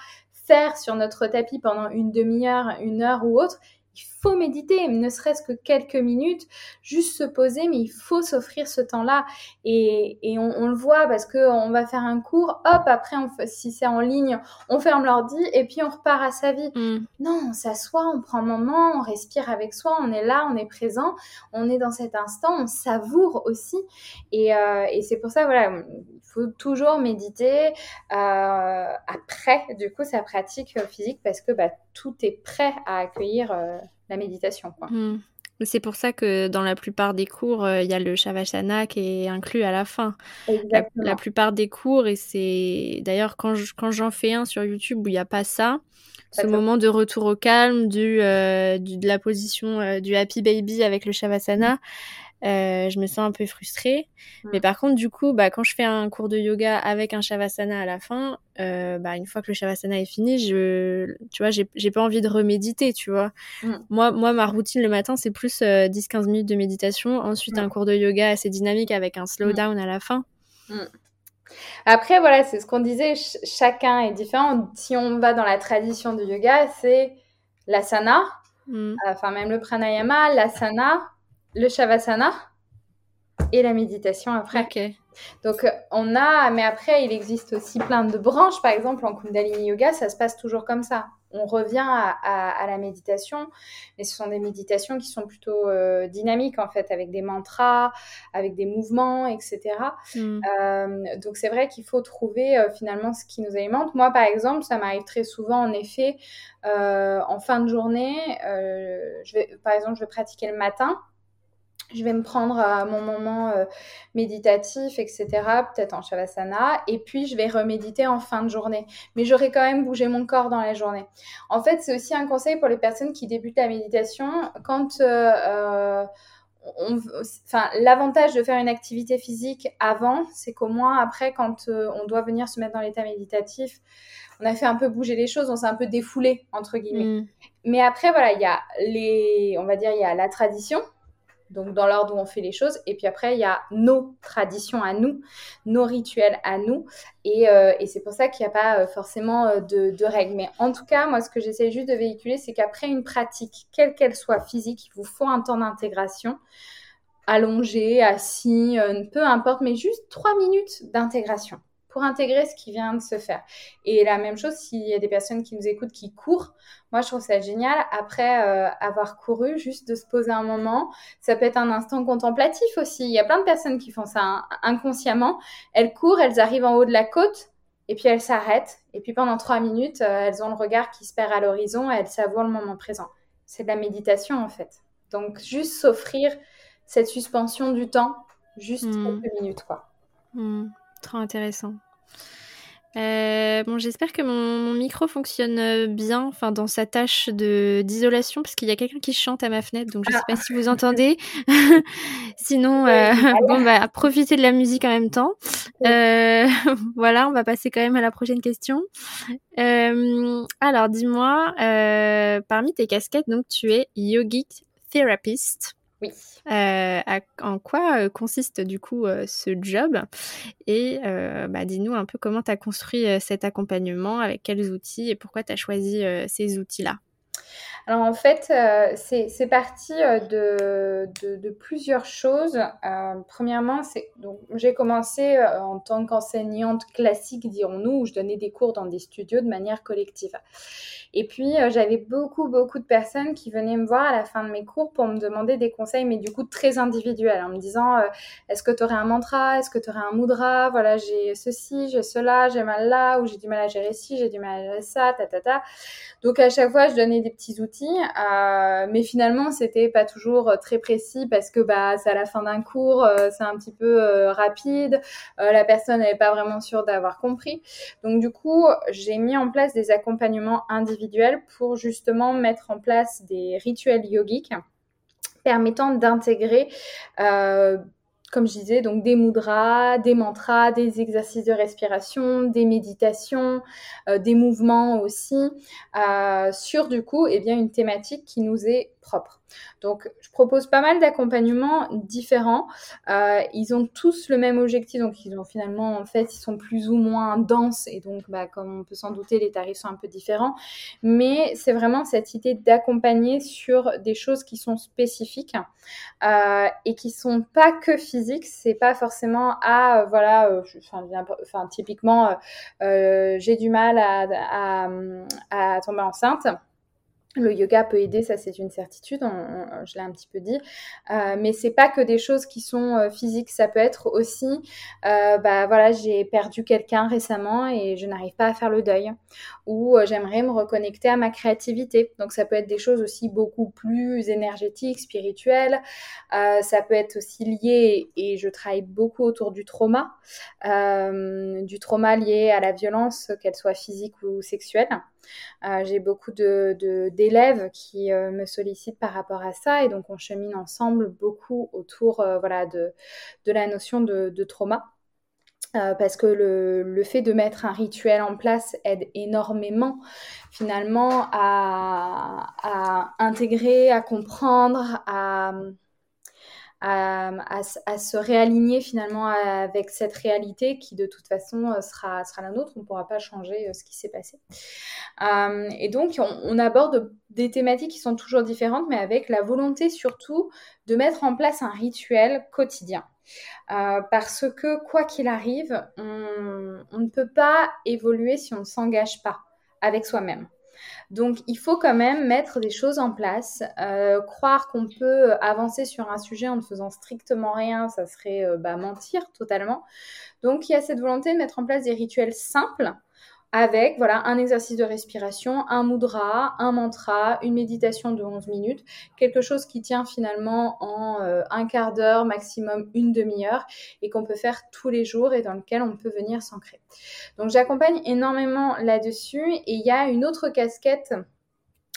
faire sur notre tapis pendant une demi-heure, une heure ou autre, il faut méditer, ne serait-ce que quelques minutes, juste se poser, mais il faut s'offrir ce temps-là. Et, on, le voit parce qu'on va faire un cours, hop, après, on, si c'est en ligne, on ferme l'ordi et puis on repart à sa vie. Mm. Non, on s'assoit, on prend un moment, on respire avec soi, on est là, on est présent, on est dans cet instant, on savoure aussi. Et, euh, c'est pour ça, voilà, il faut toujours méditer euh, après, du coup, sa pratique physique parce que bah, tout est prêt à accueillir. Euh, la méditation. Quoi. Hmm. C'est pour ça que dans la plupart des cours, il y a le Shavasana qui est inclus à la fin. La, la, plupart des cours, et c'est d'ailleurs quand j'en fais un sur YouTube où il n'y a pas ça, ce moment de retour au calme, du, de la position du Happy Baby avec le Shavasana, euh, je me sens un peu frustrée. Mais par contre, du coup, bah, quand je fais un cours de yoga avec un shavasana à la fin, euh, bah, une fois que le shavasana est fini, je, tu vois, j'ai pas envie de reméditer, tu vois. Moi, moi, ma routine le matin, c'est plus 10-15 euh, minutes de méditation. Ensuite, un cours de yoga assez dynamique avec un slowdown à la fin. Après, voilà, c'est ce qu'on disait, chacun est différent. Si on va dans la tradition du yoga, c'est l'asana, enfin même le pranayama, l'asana, le shavasana et la méditation après. Donc euh, on a, mais après il existe aussi plein de branches. Par exemple en Kundalini Yoga, ça se passe toujours comme ça. On revient à, la méditation, mais ce sont des méditations qui sont plutôt euh, dynamiques en fait, avec des mantras, avec des mouvements, etc. Hmm. Euh, donc c'est vrai qu'il faut trouver finalement ce qui nous alimente. Moi par exemple, ça m'arrive très souvent en effet en fin de journée. je vais, par exemple, je vais pratiquer le matin je vais me prendre à mon moment euh, méditatif, etc., peut-être en Shavasana, et puis je vais reméditer en fin de journée. Mais j'aurai quand même bougé mon corps dans la journée. En fait, c'est aussi un conseil pour les personnes qui débutent la méditation. Quand euh, euh, enfin, l'avantage de faire une activité physique avant, c'est qu'au moins après, quand on doit venir se mettre dans l'état méditatif, on a fait un peu bouger les choses, on s'est un peu défoulé entre guillemets. Mm. Mais après, voilà, il y a les, on va dire, il y a la tradition donc dans l'ordre où on fait les choses. Et puis après, il y a nos traditions à nous, nos rituels à nous. Et, euh, c'est pour ça qu'il n'y a pas euh, forcément euh, de, règles. Mais en tout cas, moi, ce que j'essaie juste de véhiculer, c'est qu'après une pratique, quelle qu'elle soit physique, il vous faut un temps d'intégration allongé, assis, peu importe, mais juste trois minutes d'intégration pour intégrer ce qui vient de se faire. Et la même chose, s'il y a des personnes qui nous écoutent qui courent, moi je trouve ça génial. Après euh, avoir couru, juste de se poser un moment, ça peut être un instant contemplatif aussi. Il y a plein de personnes qui font ça hein, inconsciemment. Elles courent, elles arrivent en haut de la côte. Et puis elles s'arrêtent. Et puis pendant trois minutes, euh, elles ont le regard qui se perd à l'horizon et elles savourent le moment présent. C'est de la méditation en fait. Donc juste s'offrir cette suspension du temps, juste mmh. quelques minutes quoi. Mmh. Trop intéressant. Euh, bon, j'espère que mon, micro fonctionne euh, bien, enfin dans sa tâche de d'isolation, parce qu'il y a quelqu'un qui chante à ma fenêtre, donc je ne sais pas si vous entendez. (laughs) Sinon, euh, (laughs) bon bah profitez de la musique en même temps. (laughs) voilà, on va passer quand même à la prochaine question. alors, dis-moi, parmi tes casquettes, donc tu es yogic therapist. Oui. Euh, en quoi euh, consiste du coup euh, ce job? Et bah, dis-nous un peu comment tu as construit cet accompagnement, avec quels outils et pourquoi tu as choisi ces outils-là? Alors en fait, c'est parti de, de, plusieurs choses. premièrement, j'ai commencé en tant qu'enseignante classique, dirons-nous, où je donnais des cours dans des studios de manière collective. Et puis, euh, j'avais beaucoup, beaucoup de personnes qui venaient me voir à la fin de mes cours pour me demander des conseils, mais du coup très individuels, en me disant, euh, est-ce que tu aurais un mantra? Est-ce que tu aurais un mudra Voilà, j'ai ceci, j'ai cela, j'ai mal là, ou j'ai du mal à gérer ci, j'ai du mal à gérer ça, ta, ta, ta. Donc, à chaque fois, je donnais petits outils, euh, mais finalement, c'était pas toujours très précis parce que bah, c'est à la fin d'un cours, c'est un petit peu rapide, la personne n'est pas vraiment sûre d'avoir compris. Donc, du coup, j'ai mis en place des accompagnements individuels pour justement mettre en place des rituels yogiques permettant d'intégrer euh, comme je disais, donc des mudras, des mantras, des exercices de respiration, des méditations, euh, des mouvements aussi, euh, sur du coup, eh bien, une thématique qui nous est propre. Donc, je propose pas mal d'accompagnements différents. Euh, ils ont tous le même objectif, donc ils ont finalement, en fait, ils sont plus ou moins denses et donc, bah, comme on peut s'en douter, les tarifs sont un peu différents. Mais c'est vraiment cette idée d'accompagner sur des choses qui sont spécifiques euh, et qui sont pas que physiques. C'est pas forcément à, euh, voilà, enfin, typiquement, j'ai du mal à tomber enceinte Le yoga peut aider, ça c'est une certitude, je l'ai un petit peu dit, euh, mais c'est pas que des choses qui sont euh, physiques, ça peut être aussi, euh, bah voilà, j'ai perdu quelqu'un récemment et je n'arrive pas à faire le deuil, ou euh, j'aimerais me reconnecter à ma créativité. Donc ça peut être des choses aussi beaucoup plus énergétiques, spirituelles, ça peut être aussi lié, et je travaille beaucoup autour du trauma, du trauma lié à la violence, qu'elle soit physique ou sexuelle. Euh, j'ai beaucoup d'élèves qui euh, me sollicitent par rapport à ça et donc on chemine ensemble beaucoup autour euh, voilà, de, la notion de, trauma. parce que le, fait de mettre un rituel en place aide énormément finalement à intégrer, à comprendre, à, à, se réaligner finalement avec cette réalité qui de toute façon euh, sera, sera la nôtre. On ne pourra pas changer euh, ce qui s'est passé. Euh, et donc, on, aborde des thématiques qui sont toujours différentes, mais avec la volonté surtout de mettre en place un rituel quotidien. parce que quoi qu'il arrive, on, on ne peut pas évoluer si on ne s'engage pas avec soi-même. Donc, il faut quand même mettre des choses en place. Euh, croire qu'on peut avancer sur un sujet en ne faisant strictement rien, ça serait euh, bah, mentir totalement. Donc, il y a cette volonté de mettre en place des rituels simples avec voilà un exercice de respiration, un mudra, un mantra, une méditation de 11 minutes, quelque chose qui tient finalement en euh, un quart d'heure, maximum une demi-heure, et qu'on peut faire tous les jours et dans lequel on peut venir s'ancrer. Donc j'accompagne énormément là-dessus et il y a une autre casquette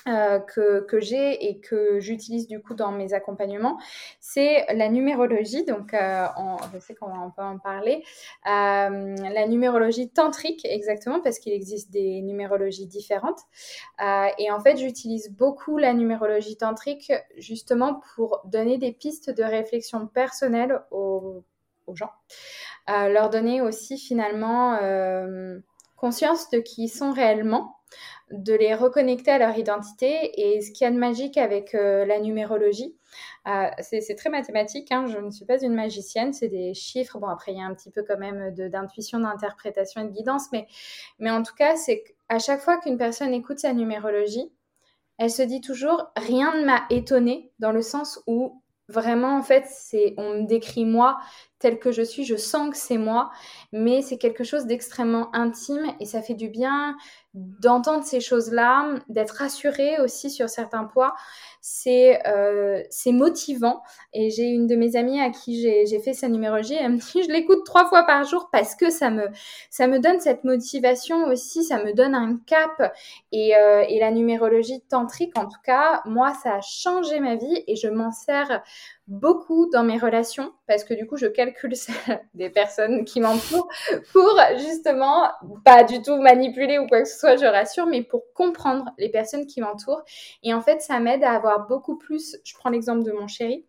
euh, que, que j'ai et que j'utilise du coup dans mes accompagnements, c'est la numérologie. Donc, euh, je sais qu'on va en, en parler. Euh, la numérologie tantrique, exactement, parce qu'il existe des numérologies différentes. et en fait, j'utilise beaucoup la numérologie tantrique justement pour donner des pistes de réflexion personnelle aux gens. leur donner aussi finalement conscience de qui ils sont réellement de les reconnecter à leur identité. Et ce qu'il y a de magique avec euh, la numérologie, euh, c'est très mathématique, hein, je ne suis pas une magicienne, c'est des chiffres. Bon, après, il y a un petit peu quand même d'intuition, d'interprétation et de guidance, mais, en tout cas, c'est qu'à chaque fois qu'une personne écoute sa numérologie, elle se dit toujours rien ne m'a étonné dans le sens où vraiment en fait c'est on me décrit moi tel que je suis, je sens que c'est moi, mais c'est quelque chose d'extrêmement intime et ça fait du bien d'entendre ces choses-là, d'être rassuré aussi sur certains points. C'est euh, motivant. Et j'ai une de mes amies à qui j'ai fait sa numérologie, elle me dit (laughs) je l'écoute trois fois par jour parce que ça me, ça me donne cette motivation aussi, ça me donne un cap. Et, euh, et la numérologie tantrique, en tout cas, moi, ça a changé ma vie et je m'en sers beaucoup dans mes relations parce que du coup je calcule (laughs) des personnes qui m'entourent pour justement pas du tout manipuler ou quoi que ce soit, je rassure, mais pour comprendre les personnes qui m'entourent. Et en fait, ça m'aide à avoir beaucoup plus, je prends l'exemple de mon chéri,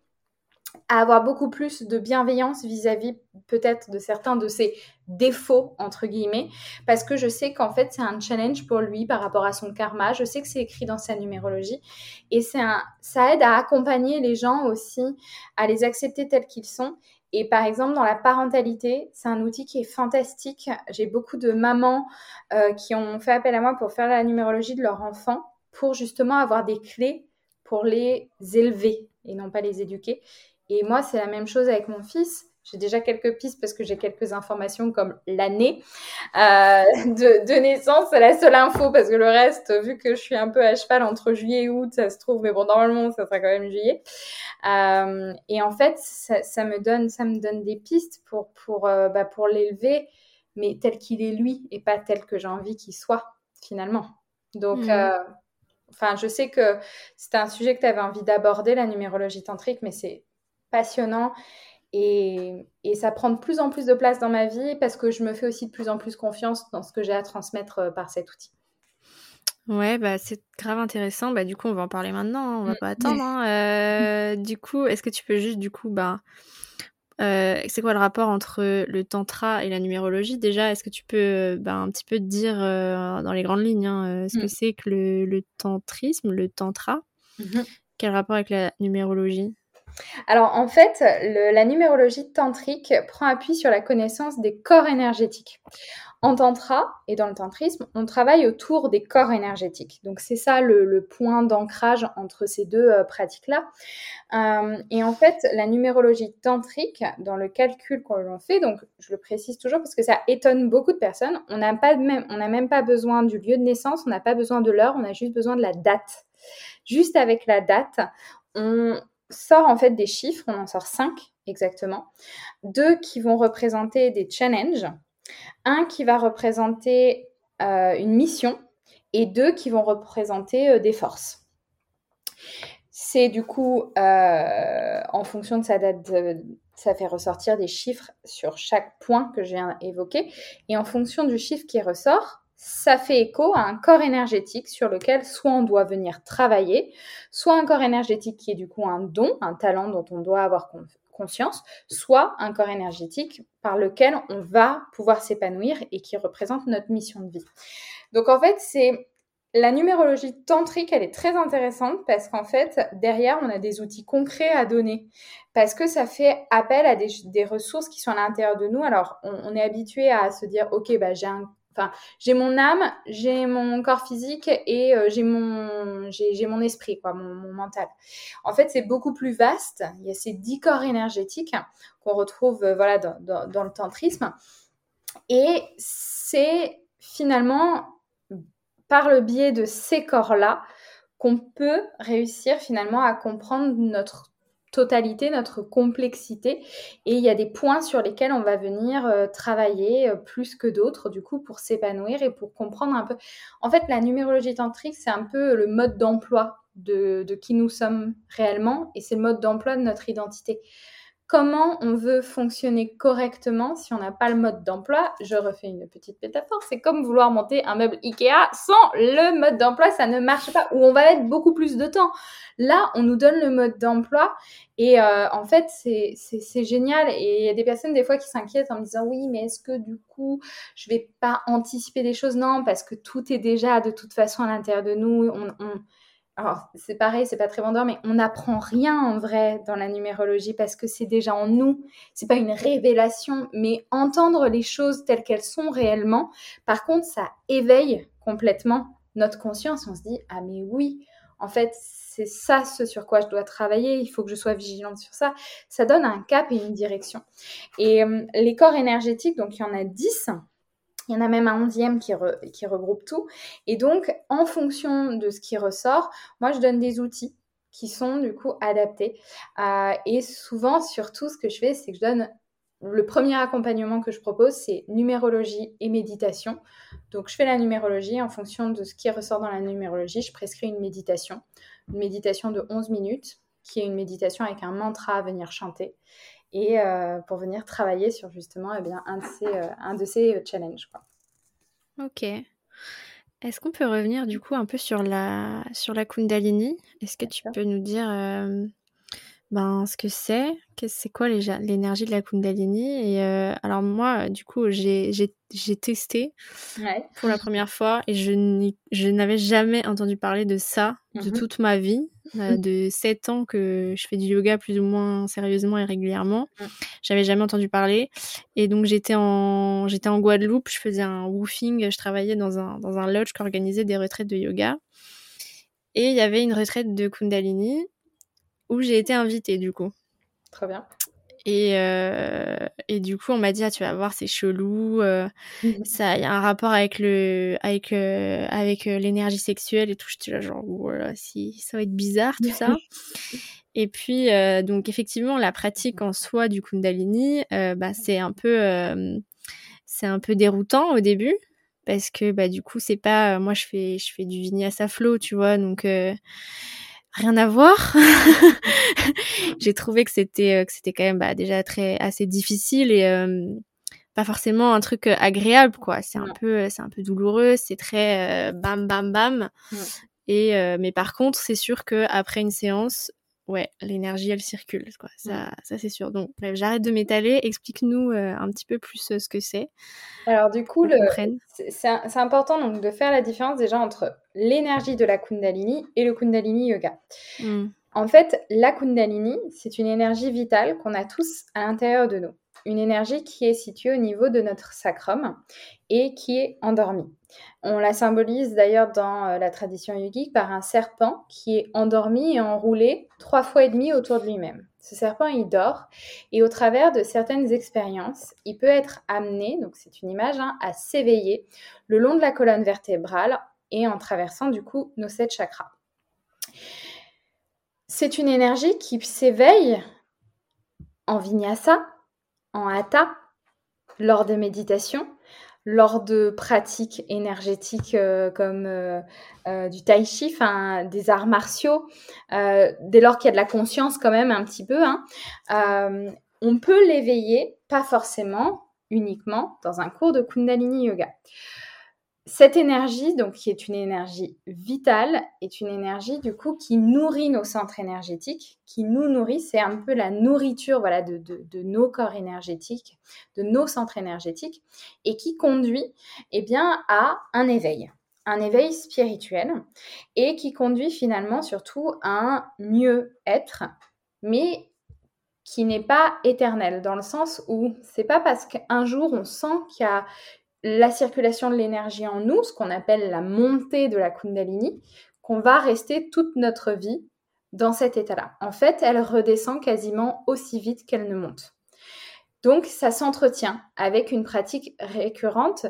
à avoir beaucoup plus de bienveillance vis-à-vis peut-être de certains de ses défauts, entre guillemets, parce que je sais qu'en fait, c'est un challenge pour lui par rapport à son karma. Je sais que c'est écrit dans sa numérologie. Et c'est un, ça aide à accompagner les gens aussi, à les accepter tels qu'ils sont. Et par exemple, dans la parentalité, c'est un outil qui est fantastique. J'ai beaucoup de mamans euh, qui ont fait appel à moi pour faire la numérologie de leur enfant, pour justement avoir des clés pour les élever et non pas les éduquer. Et moi, c'est la même chose avec mon fils. J'ai déjà quelques pistes parce que j'ai quelques informations comme l'année euh, de, naissance. C'est la seule info parce que le reste, vu que je suis un peu à cheval entre juillet et août, ça se trouve. Mais bon, normalement, ça sera quand même juillet. Euh, et en fait, ça, me donne, ça me donne des pistes pour, pour, euh, bah, pour l'élever, mais tel qu'il est lui et pas tel que j'ai envie qu'il soit finalement. Donc, mmh. enfin, je sais que c'était un sujet que tu avais envie d'aborder, la numérologie tantrique, mais c'est passionnant. Et, ça prend de plus en plus de place dans ma vie parce que je me fais aussi de plus en plus confiance dans ce que j'ai à transmettre euh, par cet outil. Ouais, bah, c'est grave intéressant. Bah, du coup, on va en parler maintenant. Hein, on va mm. pas attendre. Hein. Euh, du coup, est-ce que tu peux juste, du coup, bah, euh, c'est quoi le rapport entre le tantra et la numérologie? Déjà, est-ce que tu peux bah, un petit peu dire dans les grandes lignes hein, ce que mm. c'est que le, tantrisme, le tantra? Mm-hmm. Quel rapport avec la numérologie? Alors en fait, la numérologie tantrique prend appui sur la connaissance des corps énergétiques. En tantra et dans le tantrisme, on travaille autour des corps énergétiques. Donc c'est ça le, point d'ancrage entre ces deux euh, pratiques-là. Euh, et en fait, la numérologie tantrique, dans le calcul qu'on fait, donc je le précise toujours parce que ça étonne beaucoup de personnes, on n'a même pas besoin du lieu de naissance, on n'a pas besoin de l'heure, on a juste besoin de la date. Juste avec la date, on sort en fait des chiffres, on en sort cinq exactement, deux qui vont représenter des challenges un qui va représenter euh, une mission et deux qui vont représenter euh, des forces. C'est du coup, euh, en fonction de sa date, ça fait ressortir des chiffres sur chaque point que je viens d'évoquer. Et en fonction du chiffre qui ressort, ça fait écho à un corps énergétique sur lequel soit on doit venir travailler, soit un corps énergétique qui est du coup un don, un talent dont on doit avoir conscience, soit un corps énergétique par lequel on va pouvoir s'épanouir et qui représente notre mission de vie. Donc en fait, c'est la numérologie tantrique, elle est très intéressante parce qu'en fait, derrière, on a des outils concrets à donner. Parce que ça fait appel à des, ressources qui sont à l'intérieur de nous. Alors, on, on est habitué à se dire, OK, bah, j'ai un Enfin, j'ai mon âme, j'ai mon corps physique et euh, j'ai mon, j'ai, mon esprit, quoi, mon, mental. En fait, c'est beaucoup plus vaste. Il y a ces dix corps énergétiques qu'on retrouve euh, voilà, dans, dans, le tantrisme. Et c'est finalement par le biais de ces corps-là qu'on peut réussir finalement à comprendre notre totalité, notre complexité. Et il y a des points sur lesquels on va venir euh, travailler euh, plus que d'autres, du coup, pour s'épanouir et pour comprendre un peu. En fait, la numérologie tantrique, c'est un peu le mode d'emploi de, de, qui nous sommes réellement et c'est le mode d'emploi de notre identité comment on veut fonctionner correctement si on n'a pas le mode d'emploi. Je refais une petite métaphore. C'est comme vouloir monter un meuble Ikea sans le mode d'emploi, ça ne marche pas, ou on va mettre beaucoup plus de temps. Là, on nous donne le mode d'emploi et euh, en fait, c'est génial. Et il y a des personnes des fois qui s'inquiètent en me disant oui, mais est-ce que du coup, je vais pas anticiper des choses? Non, parce que tout est déjà de toute façon à l'intérieur de nous. on alors c'est pareil, c'est pas très vendeur, mais on n'apprend rien en vrai dans la numérologie parce que c'est déjà en nous. C'est pas une révélation, mais entendre les choses telles qu'elles sont réellement. Par contre, ça éveille complètement notre conscience. On se dit ah mais oui, en fait c'est ça ce sur quoi je dois travailler. Il faut que je sois vigilante sur ça. Ça donne un cap et une direction. Et euh, les corps énergétiques, donc il y en a 10 il y en a même un onzième qui, regroupe tout. Et donc, en fonction de ce qui ressort, moi, je donne des outils qui sont du coup adaptés. Euh, et souvent, surtout, ce que je fais, c'est que je donne le premier accompagnement que je propose, c'est numérologie et méditation. Donc, je fais la numérologie en fonction de ce qui ressort dans la numérologie. Je prescris une méditation, une méditation de 11 minutes, qui est une méditation avec un mantra à venir chanter et euh, pour venir travailler sur justement eh bien, un de ces, euh, un de ces euh, challenges. Quoi. Ok. Est-ce qu'on peut revenir du coup un peu sur la, sur la Kundalini? Est-ce que tu peux nous dire ben, ce que c'est, c'est quoi l'énergie de la Kundalini Et alors moi, du coup, j'ai testé pour la première fois et je n'avais jamais entendu parler de ça de mmh toute ma vie. Euh, de 7 ans que je fais du yoga plus ou moins sérieusement et régulièrement. Mm. J'avais jamais entendu parler. Et donc j'étais en, j'étais en Guadeloupe, je faisais un woofing, je travaillais dans un, dans un lodge qui organisait des retraites de yoga. Et il y avait une retraite de Kundalini où j'ai été invitée du coup. Très bien. Et, euh, et du coup, on m'a dit, ah, tu vas voir, c'est chelou. Euh, mmh ça, il y a un rapport avec le, avec, euh, avec l'énergie sexuelle et tout. J'étais là, genre, voilà, si, ça va être bizarre tout ça. (laughs) et puis, donc, effectivement, la pratique en soi du Kundalini, bah, c'est un peu, c'est un peu déroutant au début parce que, bah, du coup, c'est pas, moi, je fais, je fais du vinyasa flow, tu vois, donc rien à voir. (laughs) j'ai trouvé que c'était euh, que c'était quand même bah, déjà très assez difficile et euh, pas forcément un truc euh, agréable quoi. C'est un peu c'est un peu douloureux, c'est très bam bam bam. Et mais par contre, c'est sûr que après une séance, ouais, l'énergie elle circule quoi. Ça ça c'est sûr. Donc j'arrête de m'étaler, explique-nous un petit peu plus ce que c'est. Alors du coup, c'est important donc de faire la différence déjà entre l'énergie de la Kundalini et le Kundalini Yoga. Mmh. En fait, la Kundalini, c'est une énergie vitale qu'on a tous à l'intérieur de nous. Une énergie qui est située au niveau de notre sacrum et qui est endormie. On la symbolise d'ailleurs dans euh, la tradition yogique par un serpent qui est endormi et enroulé trois fois et demi autour de lui-même. Ce serpent, il dort et au travers de certaines expériences, il peut être amené, donc c'est une image, hein, à s'éveiller le long de la colonne vertébrale et en traversant du coup nos sept chakras. C'est une énergie qui s'éveille en vinyasa, en hatha, lors des méditations, lors de pratiques énergétiques euh, comme euh, euh, du tai chi, des arts martiaux, dès lors qu'il y a de la conscience quand même un petit peu, hein, on peut l'éveiller, pas forcément uniquement dans un cours de Kundalini Yoga. Cette énergie, donc qui est une énergie vitale, est une énergie du coup qui nourrit nos centres énergétiques, qui nous nourrit, c'est un peu la nourriture voilà de, nos corps énergétiques, de nos centres énergétiques, et qui conduit eh bien à un éveil, un éveil spirituel, et qui conduit finalement surtout à un mieux-être, mais qui n'est pas éternel, dans le sens où c'est pas parce qu'un jour on sent qu'il y a la circulation de l'énergie en nous, ce qu'on appelle la montée de la Kundalini, qu'on va rester toute notre vie dans cet état-là. En fait, elle redescend quasiment aussi vite qu'elle ne monte. Donc, ça s'entretient avec une pratique récurrente,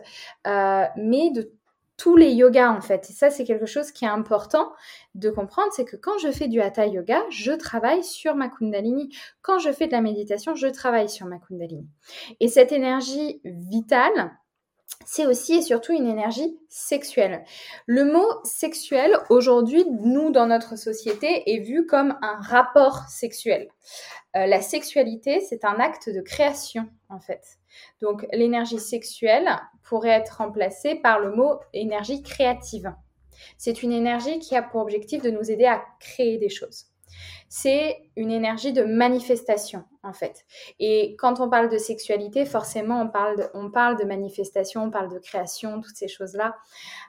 euh, mais de tous les yogas en fait. Et ça, c'est quelque chose qui est important de comprendre, c'est que quand je fais du hatha yoga, je travaille sur ma kundalini. Quand je fais de la méditation, je travaille sur ma kundalini. Et cette énergie vitale, c'est aussi et surtout une énergie sexuelle. Le mot sexuel, aujourd'hui, nous, dans notre société, est vu comme un rapport sexuel. Euh, la sexualité, c'est un acte de création, en fait. Donc, l'énergie sexuelle pourrait être remplacée par le mot énergie créative. C'est une énergie qui a pour objectif de nous aider à créer des choses c'est une énergie de manifestation en fait. Et quand on parle de sexualité, forcément on parle de, on manifestation, on parle de création, toutes ces choses-là.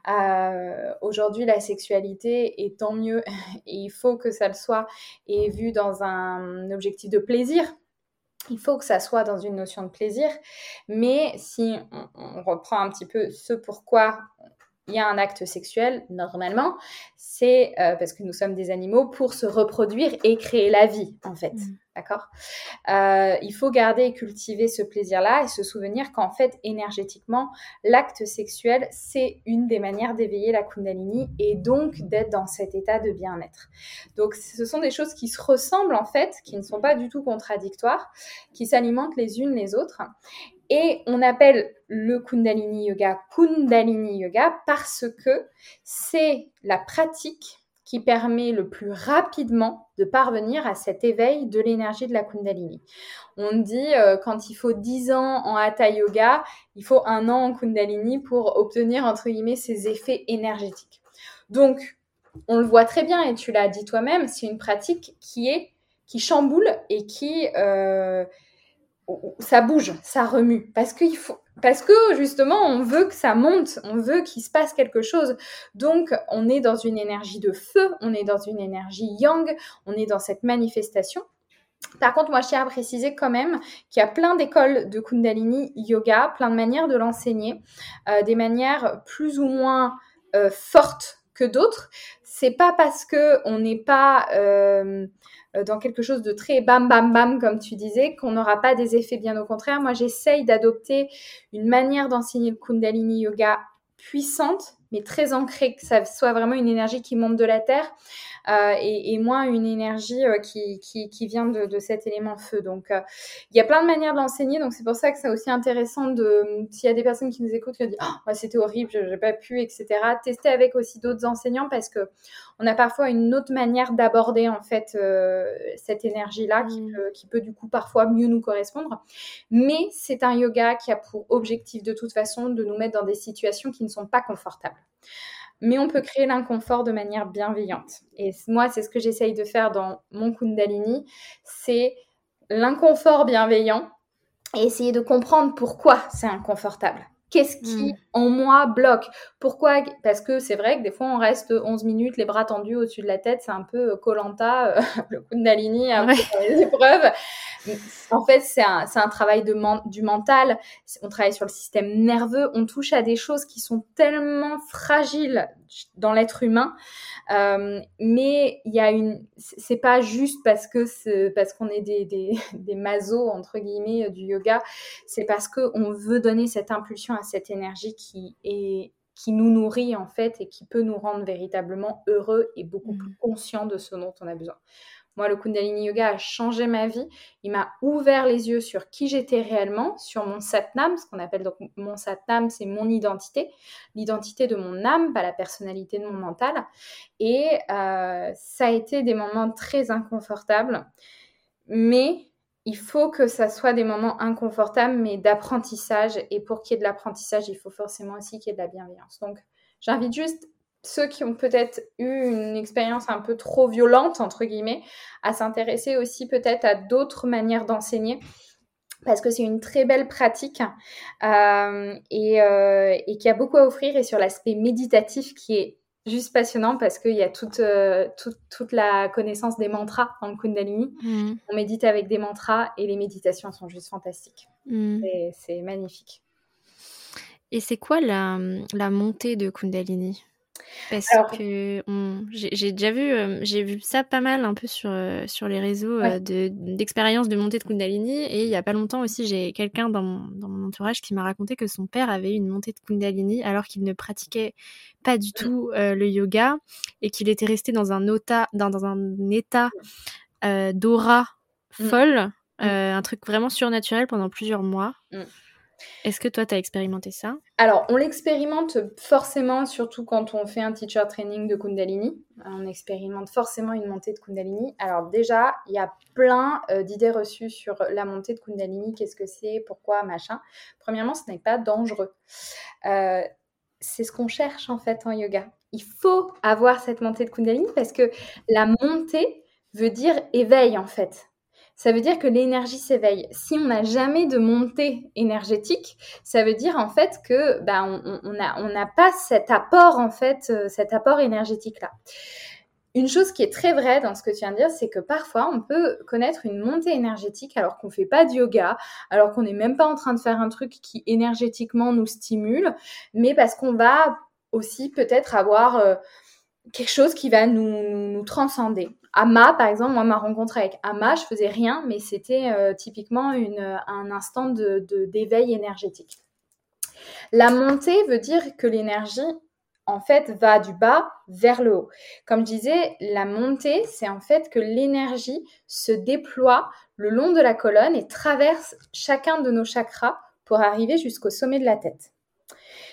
Euh, aujourd'hui, la sexualité est tant mieux (laughs) il faut que ça le soit et vu dans un objectif de plaisir. Il faut que ça soit dans une notion de plaisir, mais si on reprend un petit peu ce pourquoi il y a un acte sexuel, normalement, c'est euh, parce que nous sommes des animaux pour se reproduire et créer la vie, en fait. Mm. D'accord? Euh, Il faut garder et cultiver ce plaisir-là et se souvenir qu'en fait, énergétiquement, l'acte sexuel, c'est une des manières d'éveiller la Kundalini et donc d'être dans cet état de bien-être. Donc, ce sont des choses qui se ressemblent, en fait, qui ne sont pas du tout contradictoires, qui s'alimentent les unes les autres. Et on appelle le Kundalini Yoga Kundalini Yoga parce que c'est la pratique qui permet le plus rapidement de parvenir à cet éveil de l'énergie de la Kundalini. On dit euh, quand il faut 10 ans en Hatha Yoga, il faut un an en Kundalini pour obtenir entre guillemets ces effets énergétiques. Donc, on le voit très bien et tu l'as dit toi-même, c'est une pratique qui est qui chamboule et qui euh, ça bouge, ça remue, parce qu'il faut, parce que justement, on veut que ça monte, on veut qu'il se passe quelque chose. Donc, on est dans une énergie de feu, on est dans une énergie yang, on est dans cette manifestation. Par contre, moi, je tiens à préciser quand même qu'il y a plein d'écoles de Kundalini Yoga, plein de manières de l'enseigner, euh, des manières plus ou moins euh, fortes que d'autres. C'est pas parce que on n'est pas euh, dans quelque chose de très bam bam bam comme tu disais qu'on n'aura pas des effets bien au contraire. Moi j'essaye d'adopter une manière d'enseigner le kundalini yoga puissante mais très ancrée que ça soit vraiment une énergie qui monte de la terre euh, et, moins une énergie euh, qui, qui, vient de, cet élément feu. Donc, euh, il y a plein de manières de l'enseigner. Donc, c'est pour ça que c'est aussi intéressant de, s'il y a des personnes qui nous écoutent qui disent oh, c'était horrible, j'ai pas pu, etc. Tester avec aussi d'autres enseignants parce que on a parfois une autre manière d'aborder en fait cette énergie-là qui, peut, qui peut du coup parfois mieux nous correspondre. Mais c'est un yoga qui a pour objectif de toute façon de nous mettre dans des situations qui ne sont pas confortables mais on peut créer l'inconfort de manière bienveillante. Et moi, c'est ce que j'essaye de faire dans mon Kundalini, c'est l'inconfort bienveillant et essayer de comprendre pourquoi c'est inconfortable. Qu'est-ce qui, hmm. en moi, bloque? Pourquoi? Parce que c'est vrai que des fois, on reste 11 minutes, les bras tendus au-dessus de la tête. C'est un peu Colanta, euh, (laughs) le coup de Nalini, un peu les épreuves. En fait, c'est un, un, travail de du mental. On travaille sur le système nerveux. On touche à des choses qui sont tellement fragiles dans l'être humain. Euh, mais il y a une, c'est pas juste parce que parce qu'on est des, des, (laughs) des masos entre guillemets euh, du yoga. C'est parce que on veut donner cette impulsion à cette énergie qui est qui nous nourrit en fait et qui peut nous rendre véritablement heureux et beaucoup mmh. plus conscients de ce dont on a besoin. Moi, le Kundalini Yoga a changé ma vie. Il m'a ouvert les yeux sur qui j'étais réellement, sur mon Satnam, ce qu'on appelle donc mon Satnam, c'est mon identité, l'identité de mon âme, pas la personnalité de mon mental. Et euh, ça a été des moments très inconfortables, mais il faut que ça soit des moments inconfortables, mais d'apprentissage. Et pour qu'il y ait de l'apprentissage, il faut forcément aussi qu'il y ait de la bienveillance. Donc, j'invite juste ceux qui ont peut-être eu une expérience un peu trop violente, entre guillemets, à s'intéresser aussi peut-être à d'autres manières d'enseigner parce que c'est une très belle pratique euh, euh, et, qui a beaucoup à offrir et sur l'aspect méditatif qui est juste passionnant parce qu'il y a toute, euh, toute, toute, la connaissance des mantras dans le Kundalini. Mmh. On médite avec des mantras et les méditations sont juste fantastiques. Mmh. C'est magnifique. Et c'est quoi la, la montée de Kundalini? Parce que j'ai déjà vu, euh, j'ai vu ça pas mal un peu sur, euh, sur les réseaux euh, d'expériences de, montée de Kundalini. Et il y a pas longtemps aussi, j'ai quelqu'un dans mon, dans mon entourage qui m'a raconté que son père avait eu une montée de Kundalini alors qu'il ne pratiquait pas du mmh. tout le yoga et qu'il était resté dans un, ota, dans, dans un état d'aura mmh. folle, mmh. un truc vraiment surnaturel pendant plusieurs mois. Est-ce que toi, tu as expérimenté ça? Alors, on l'expérimente forcément, surtout quand on fait un teacher training de Kundalini. On expérimente forcément une montée de Kundalini. Alors déjà, il y a plein euh, d'idées reçues sur la montée de Kundalini, qu'est-ce que c'est, pourquoi, machin. Premièrement, ce n'est pas dangereux. Euh, c'est ce qu'on cherche en fait en yoga. Il faut avoir cette montée de Kundalini parce que la montée veut dire éveil en fait ça veut dire que l'énergie s'éveille. Si on n'a jamais de montée énergétique, ça veut dire en fait que ben, on n'a pas cet apport en fait, euh, cet apport énergétique là. Une chose qui est très vraie dans ce que tu viens de dire, c'est que parfois on peut connaître une montée énergétique alors qu'on fait pas de yoga, alors qu'on n'est même pas en train de faire un truc qui énergétiquement nous stimule, mais parce qu'on va aussi peut-être avoir euh, quelque chose qui va nous transcender. Ama, par exemple, moi, ma rencontre avec Ama, je faisais rien, mais c'était euh, typiquement un instant d'éveil de, d'éveil énergétique. La montée veut dire que l'énergie, en fait, va du bas vers le haut. Comme je disais, la montée, c'est en fait que l'énergie se déploie le long de la colonne et traverse chacun de nos chakras pour arriver jusqu'au sommet de la tête.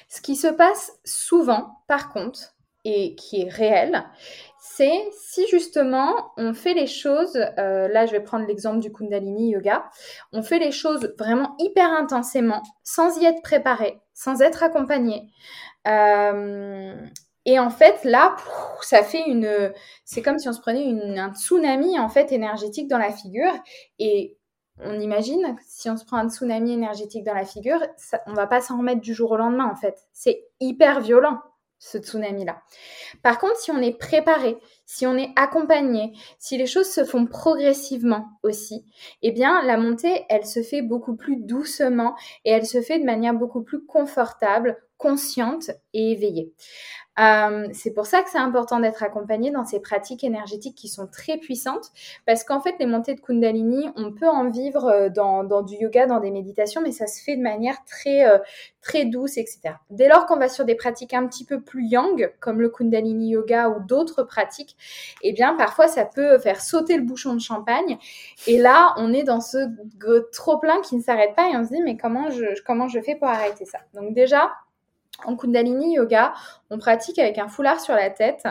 Ce qui se passe souvent, par contre, et qui est réel, c'est si justement on fait les choses, euh, là je vais prendre l'exemple du Kundalini Yoga, on fait les choses vraiment hyper intensément, sans y être préparé, sans être accompagné. Euh, et en fait, là, ça fait une. C'est comme si on se prenait une, un tsunami en fait énergétique dans la figure. Et on imagine, si on se prend un tsunami énergétique dans la figure, ça, on va pas s'en remettre du jour au lendemain en fait. C'est hyper violent ce tsunami-là. Par contre, si on est préparé, si on est accompagné, si les choses se font progressivement aussi, eh bien, la montée, elle se fait beaucoup plus doucement et elle se fait de manière beaucoup plus confortable, consciente et éveillée. Euh, c'est pour ça que c'est important d'être accompagné dans ces pratiques énergétiques qui sont très puissantes, parce qu'en fait, les montées de Kundalini, on peut en vivre euh, dans, du yoga, dans des méditations, mais ça se fait de manière très, euh, très douce, etc. Dès lors qu'on va sur des pratiques un petit peu plus yang, comme le Kundalini Yoga ou d'autres pratiques, eh bien, parfois, ça peut faire sauter le bouchon de champagne. Et là, on est dans ce trop-plein qui ne s'arrête pas et on se dit, mais comment je, comment je fais pour arrêter ça? Donc déjà, en Kundalini Yoga, on pratique avec un foulard sur la tête.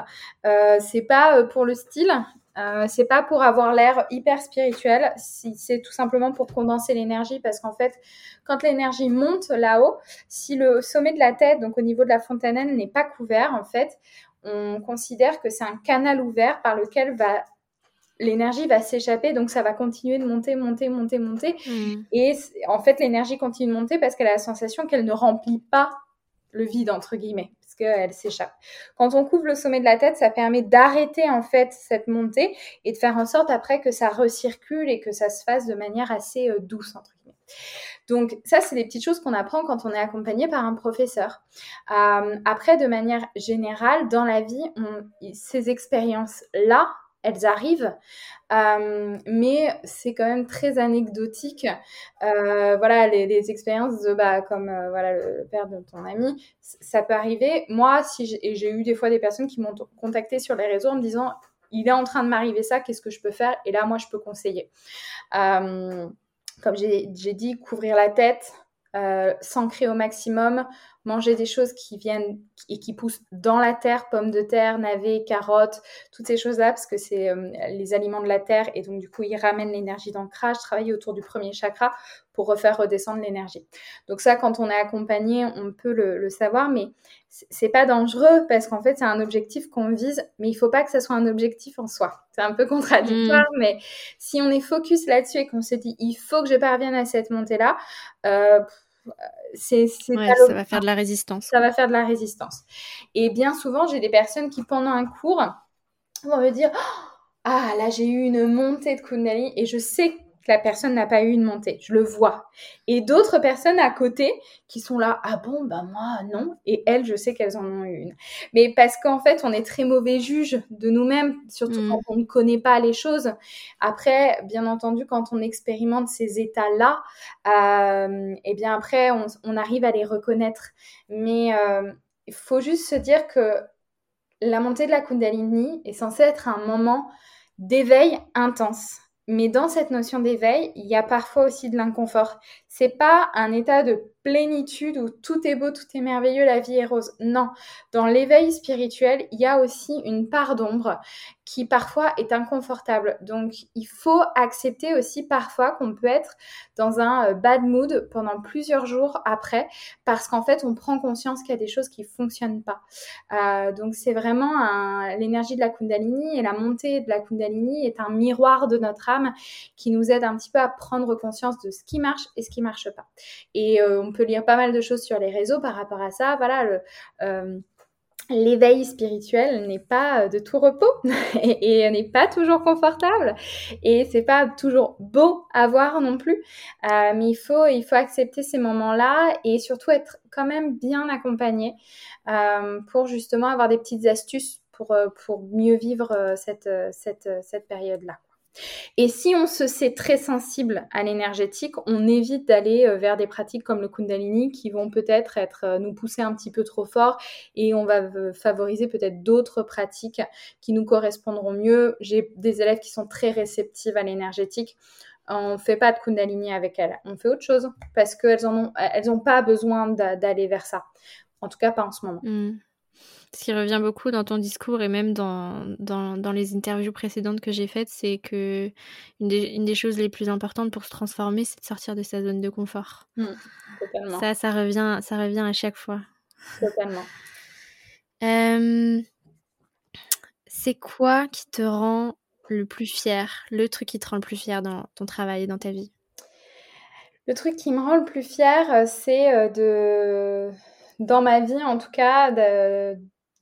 Euh, c'est pas euh, pour le style, euh, c'est pas pour avoir l'air hyper spirituel, c'est tout simplement pour condenser l'énergie parce qu'en fait, quand l'énergie monte là-haut, si le sommet de la tête, donc au niveau de la fontanelle, n'est pas couvert, en fait, on considère que c'est un canal ouvert par lequel va l'énergie va s'échapper, donc ça va continuer de monter, monter, monter, monter. Mm. Et en fait, l'énergie continue de monter parce qu'elle a la sensation qu'elle ne remplit pas le vide, entre guillemets, parce qu'elle s'échappe. Quand on couvre le sommet de la tête, ça permet d'arrêter en fait cette montée et de faire en sorte après que ça recircule et que ça se fasse de manière assez euh, douce, entre guillemets. Donc ça, c'est des petites choses qu'on apprend quand on est accompagné par un professeur. Euh, après, de manière générale, dans la vie, ces expériences-là, elles arrivent, euh, mais c'est quand même très anecdotique. Euh, voilà, les, expériences de, bah, comme euh, voilà le père de ton ami, ça peut arriver. Moi, si j'ai eu des fois des personnes qui m'ont contacté sur les réseaux en me disant, il est en train de m'arriver ça, qu'est-ce que je peux faire? Et là, moi, je peux conseiller. comme j'ai dit, couvrir la tête, s'ancrer au maximum, manger des choses qui viennent et qui poussent dans la terre, pommes de terre, navets, carottes, toutes ces choses-là, parce que c'est euh, les aliments de la terre et donc du coup ils ramènent l'énergie d'ancrage, travailler autour du premier chakra pour refaire redescendre l'énergie. Donc ça, quand on est accompagné, on peut le, savoir, mais c'est pas dangereux parce qu'en fait c'est un objectif qu'on vise, mais il faut pas que ce soit un objectif en soi. C'est un peu (laughs) contradictoire, mm. mais si on est focus là-dessus et qu'on se dit il faut que je parvienne à cette montée-là, euh, c'est, ça va faire de la résistance. Ça va faire de la résistance. Et bien souvent, j'ai des personnes qui, pendant un cours, vont me dire Ah, là, j'ai eu une montée de Kundalini et je sais la personne n'a pas eu une montée. Je le vois. Et d'autres personnes à côté qui sont là, ah bon, bah moi non. Et elles, je sais qu'elles en ont eu une. Mais parce qu'en fait, on est très mauvais juge de nous-mêmes, surtout mm. quand on ne connaît pas les choses. Après, bien entendu, quand on expérimente ces états-là, euh, et eh bien après, on, arrive à les reconnaître. Mais euh, il faut juste se dire que la montée de la Kundalini est censée être un moment d'éveil intense. Mais dans cette notion d'éveil, il y a parfois aussi de l'inconfort. C'est pas un état de plénitude où tout est beau, tout est merveilleux, la vie est rose. Non, dans l'éveil spirituel, il y a aussi une part d'ombre qui parfois est inconfortable. Donc, il faut accepter aussi parfois qu'on peut être dans un euh, bad mood pendant plusieurs jours après, parce qu'en fait, on prend conscience qu'il y a des choses qui fonctionnent pas. Euh, donc, c'est vraiment l'énergie de la Kundalini et la montée de la Kundalini est un miroir de notre âme qui nous aide un petit peu à prendre conscience de ce qui marche et ce qui marche pas. Et euh, peut lire pas mal de choses sur les réseaux par rapport à ça. Voilà, euh, l'éveil spirituel n'est pas euh, de tout repos (laughs) et, n'est pas toujours confortable et c'est pas toujours beau à voir non plus. Euh, mais il faut, il accepter ces moments-là et surtout être quand même bien accompagné pour justement avoir des petites astuces pour, mieux vivre cette période-là. Et si on se sait très sensible à l'énergétique, on évite d'aller euh, vers des pratiques comme le Kundalini qui vont peut-être être, euh, nous pousser un petit peu trop fort et on va favoriser peut-être d'autres pratiques qui nous correspondront mieux. J'ai des élèves qui sont très réceptives à l'énergétique. On ne fait pas de Kundalini avec elles, on fait autre chose parce qu'elles n'ont ont pas besoin d'aller vers ça. En tout cas, pas en ce moment. Mmh. Ce qui revient beaucoup dans ton discours et même dans, dans, les interviews précédentes que j'ai faites, c'est que une des, choses les plus importantes pour se transformer, c'est de sortir de sa zone de confort. Mmh, ça, ça revient, ça revient à chaque fois. Totalement. c'est quoi qui te rend le plus fier, le truc qui te rend le plus fier dans ton travail et dans ta vie? Le truc qui me rend le plus fier, euh, c'est euh, de dans ma vie en tout cas,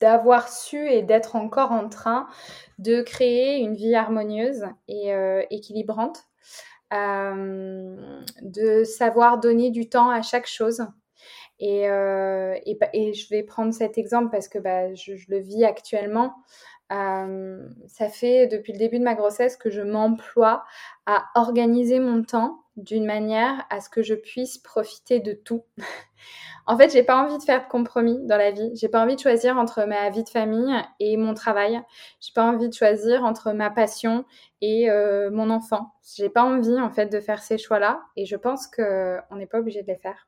d'avoir su et d'être encore en train de créer une vie harmonieuse et euh, équilibrante, euh, de savoir donner du temps à chaque chose. Et, euh, je vais prendre cet exemple parce que bah, je, le vis actuellement. Ça fait depuis le début de ma grossesse que je m'emploie à organiser mon temps d'une manière à ce que je puisse profiter de tout. (laughs) En fait, j'ai pas envie de faire de compromis dans la vie. J'ai pas envie de choisir entre ma vie de famille et mon travail. J'ai pas envie de choisir entre ma passion et euh, mon enfant. J'ai pas envie en fait de faire ces choix-là et je pense que on n'est pas obligé de les faire.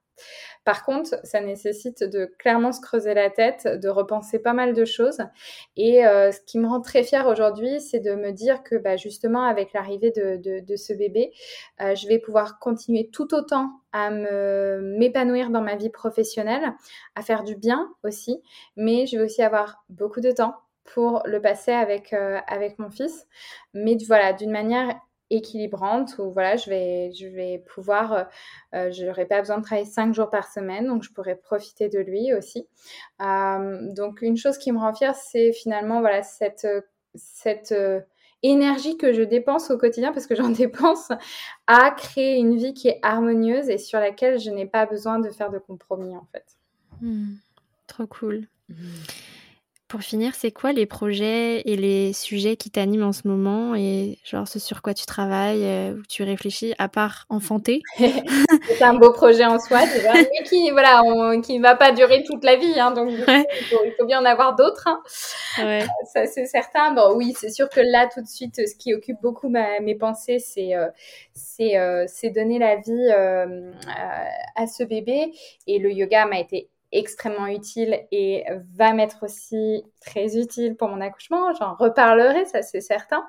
Par contre, ça nécessite de clairement se creuser la tête, de repenser pas mal de choses. Et euh, ce qui me rend très fière aujourd'hui, c'est de me dire que bah, justement, avec l'arrivée de, ce bébé, euh, je vais pouvoir continuer tout autant à m'épanouir dans ma vie professionnelle, à faire du bien aussi, mais je vais aussi avoir beaucoup de temps pour le passer avec, avec mon fils. Mais voilà, d'une manière équilibrante où voilà, je vais, je vais pouvoir, euh, euh, je n'aurai pas besoin de travailler cinq jours par semaine, donc je pourrais profiter de lui aussi. Euh, donc une chose qui me rend fière, c'est finalement voilà cette, cette énergie que je dépense au quotidien, parce que j'en (laughs) dépense, à créer une vie qui est harmonieuse et sur laquelle je n'ai pas besoin de faire de compromis en fait. Hmm, trop cool. Mmh. Pour finir, c'est quoi les projets et les sujets qui t'animent en ce moment et genre ce sur quoi tu travailles, euh, où tu réfléchis, à part enfanter? (laughs) C'est un beau projet en soi déjà, (laughs) mais qui voilà, qui va pas durer toute la vie, hein, donc il, faut, bien en avoir d'autres. Hein. Ouais. Euh, ça c'est certain. Bon oui, c'est sûr que là tout de suite, ce qui occupe beaucoup mes pensées, c'est euh, c'est donner la vie à ce bébé et le yoga m'a été extrêmement utile et va m'être aussi très utile pour mon accouchement. J'en reparlerai, ça c'est certain.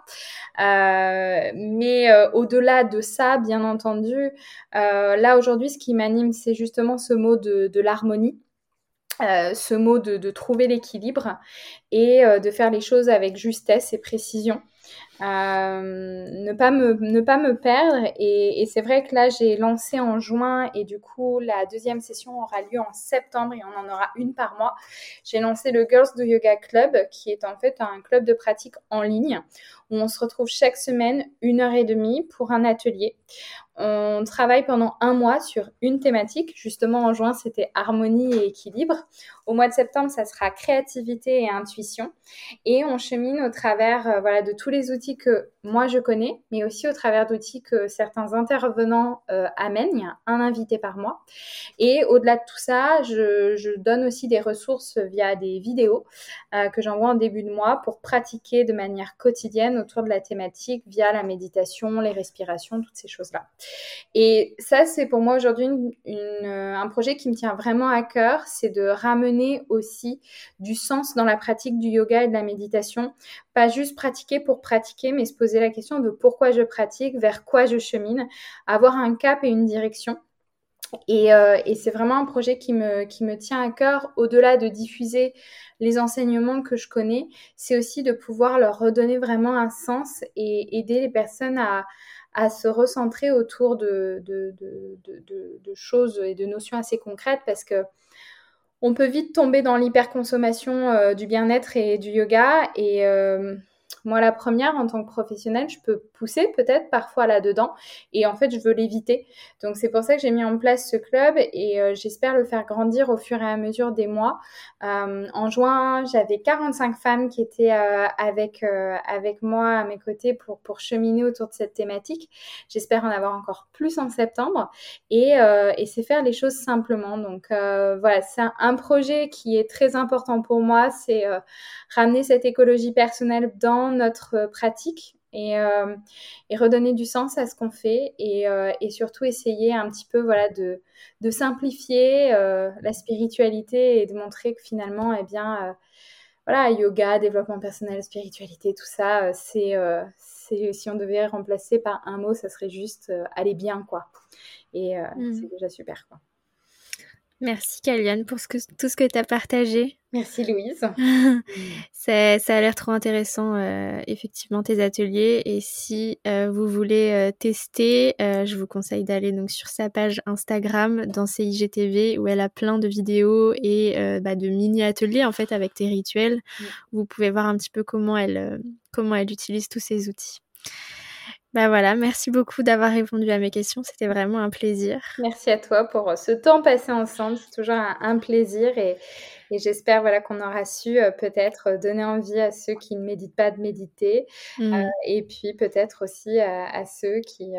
Euh, mais euh, au-delà de ça, bien entendu, euh, là aujourd'hui, ce qui m'anime, c'est justement ce mot de, l'harmonie. ce mot de trouver l'équilibre et de faire les choses avec justesse et précision. Euh, ne pas me ne pas me perdre et, c'est vrai que là j'ai lancé en juin et du coup la deuxième session aura lieu en septembre et on en aura une par mois. J'ai lancé le Girls Do Yoga Club qui est en fait un club de pratique en ligne où on se retrouve chaque semaine une heure et demie pour un atelier. On travaille pendant un mois sur une thématique. Justement, en juin, c'était harmonie et équilibre. Au mois de septembre, ça sera créativité et intuition. Et on chemine au travers euh, voilà, de tous les outils que moi je connais, mais aussi au travers d'outils que certains intervenants euh, amènent. Un invité par mois. Et au-delà de tout ça, je, donne aussi des ressources via des vidéos euh, que j'envoie en début de mois pour pratiquer de manière quotidienne autour de la thématique via la méditation, les respirations, toutes ces choses-là. Et ça, c'est pour moi aujourd'hui euh, un projet qui me tient vraiment à cœur, c'est de ramener aussi du sens dans la pratique du yoga et de la méditation. Pas juste pratiquer pour pratiquer, mais se poser la question de pourquoi je pratique, vers quoi je chemine, avoir un cap et une direction. Et, euh, c'est vraiment un projet qui me, qui me tient à cœur, au-delà de diffuser les enseignements que je connais, c'est aussi de pouvoir leur redonner vraiment un sens et aider les personnes à, à se recentrer autour de, de, de, choses et de notions assez concrètes parce que on peut vite tomber dans l'hyperconsommation euh, du bien-être et du yoga et euh, moi, la première, en tant que professionnelle, je peux pousser peut-être parfois là-dedans et en fait, je veux l'éviter. Donc, c'est pour ça que j'ai mis en place ce club et euh, j'espère le faire grandir au fur et à mesure des mois. Euh, en juin, j'avais 45 femmes qui étaient euh, avec, avec moi à mes côtés pour, pour cheminer autour de cette thématique. J'espère en avoir encore plus en septembre et, et c'est faire les choses simplement. Donc, voilà, c'est un, un, projet qui est très important pour moi. C'est ramener cette écologie personnelle dans notre euh, pratique et, euh, et, redonner du sens à ce qu'on fait et, euh, et, surtout essayer un petit peu voilà de, de simplifier la spiritualité et de montrer que finalement eh bien voilà yoga développement personnel spiritualité tout ça c'est si on devait remplacer par un mot ça serait juste aller bien quoi et mmh. c'est déjà super quoi Merci Kaliane pour ce que, tout ce que tu as partagé. Merci Louise. (laughs) ça, ça, a l'air trop intéressant, euh, effectivement, tes ateliers. Et si euh, vous voulez euh, tester, je vous conseille d'aller donc sur sa page Instagram dans CIGTV où elle a plein de vidéos et bah, de mini-ateliers en fait avec tes rituels. Vous pouvez voir un petit peu comment elle, comment elle utilise tous ces outils. Bah voilà, merci beaucoup d'avoir répondu à mes questions. C'était vraiment un plaisir. Merci à toi pour euh, ce temps passé ensemble. C'est toujours un, plaisir et, j'espère voilà, qu'on aura su euh, peut-être euh, donner envie à ceux qui ne méditent pas de méditer mmh. et puis peut-être aussi à, ceux qui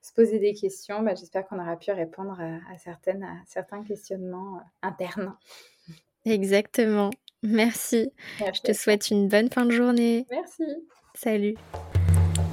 se posaient des questions. Bah, j'espère qu'on aura pu répondre à, certaines, à certains questionnements internes. Exactement. Merci. Je te souhaite une bonne fin de journée. Merci. Salut.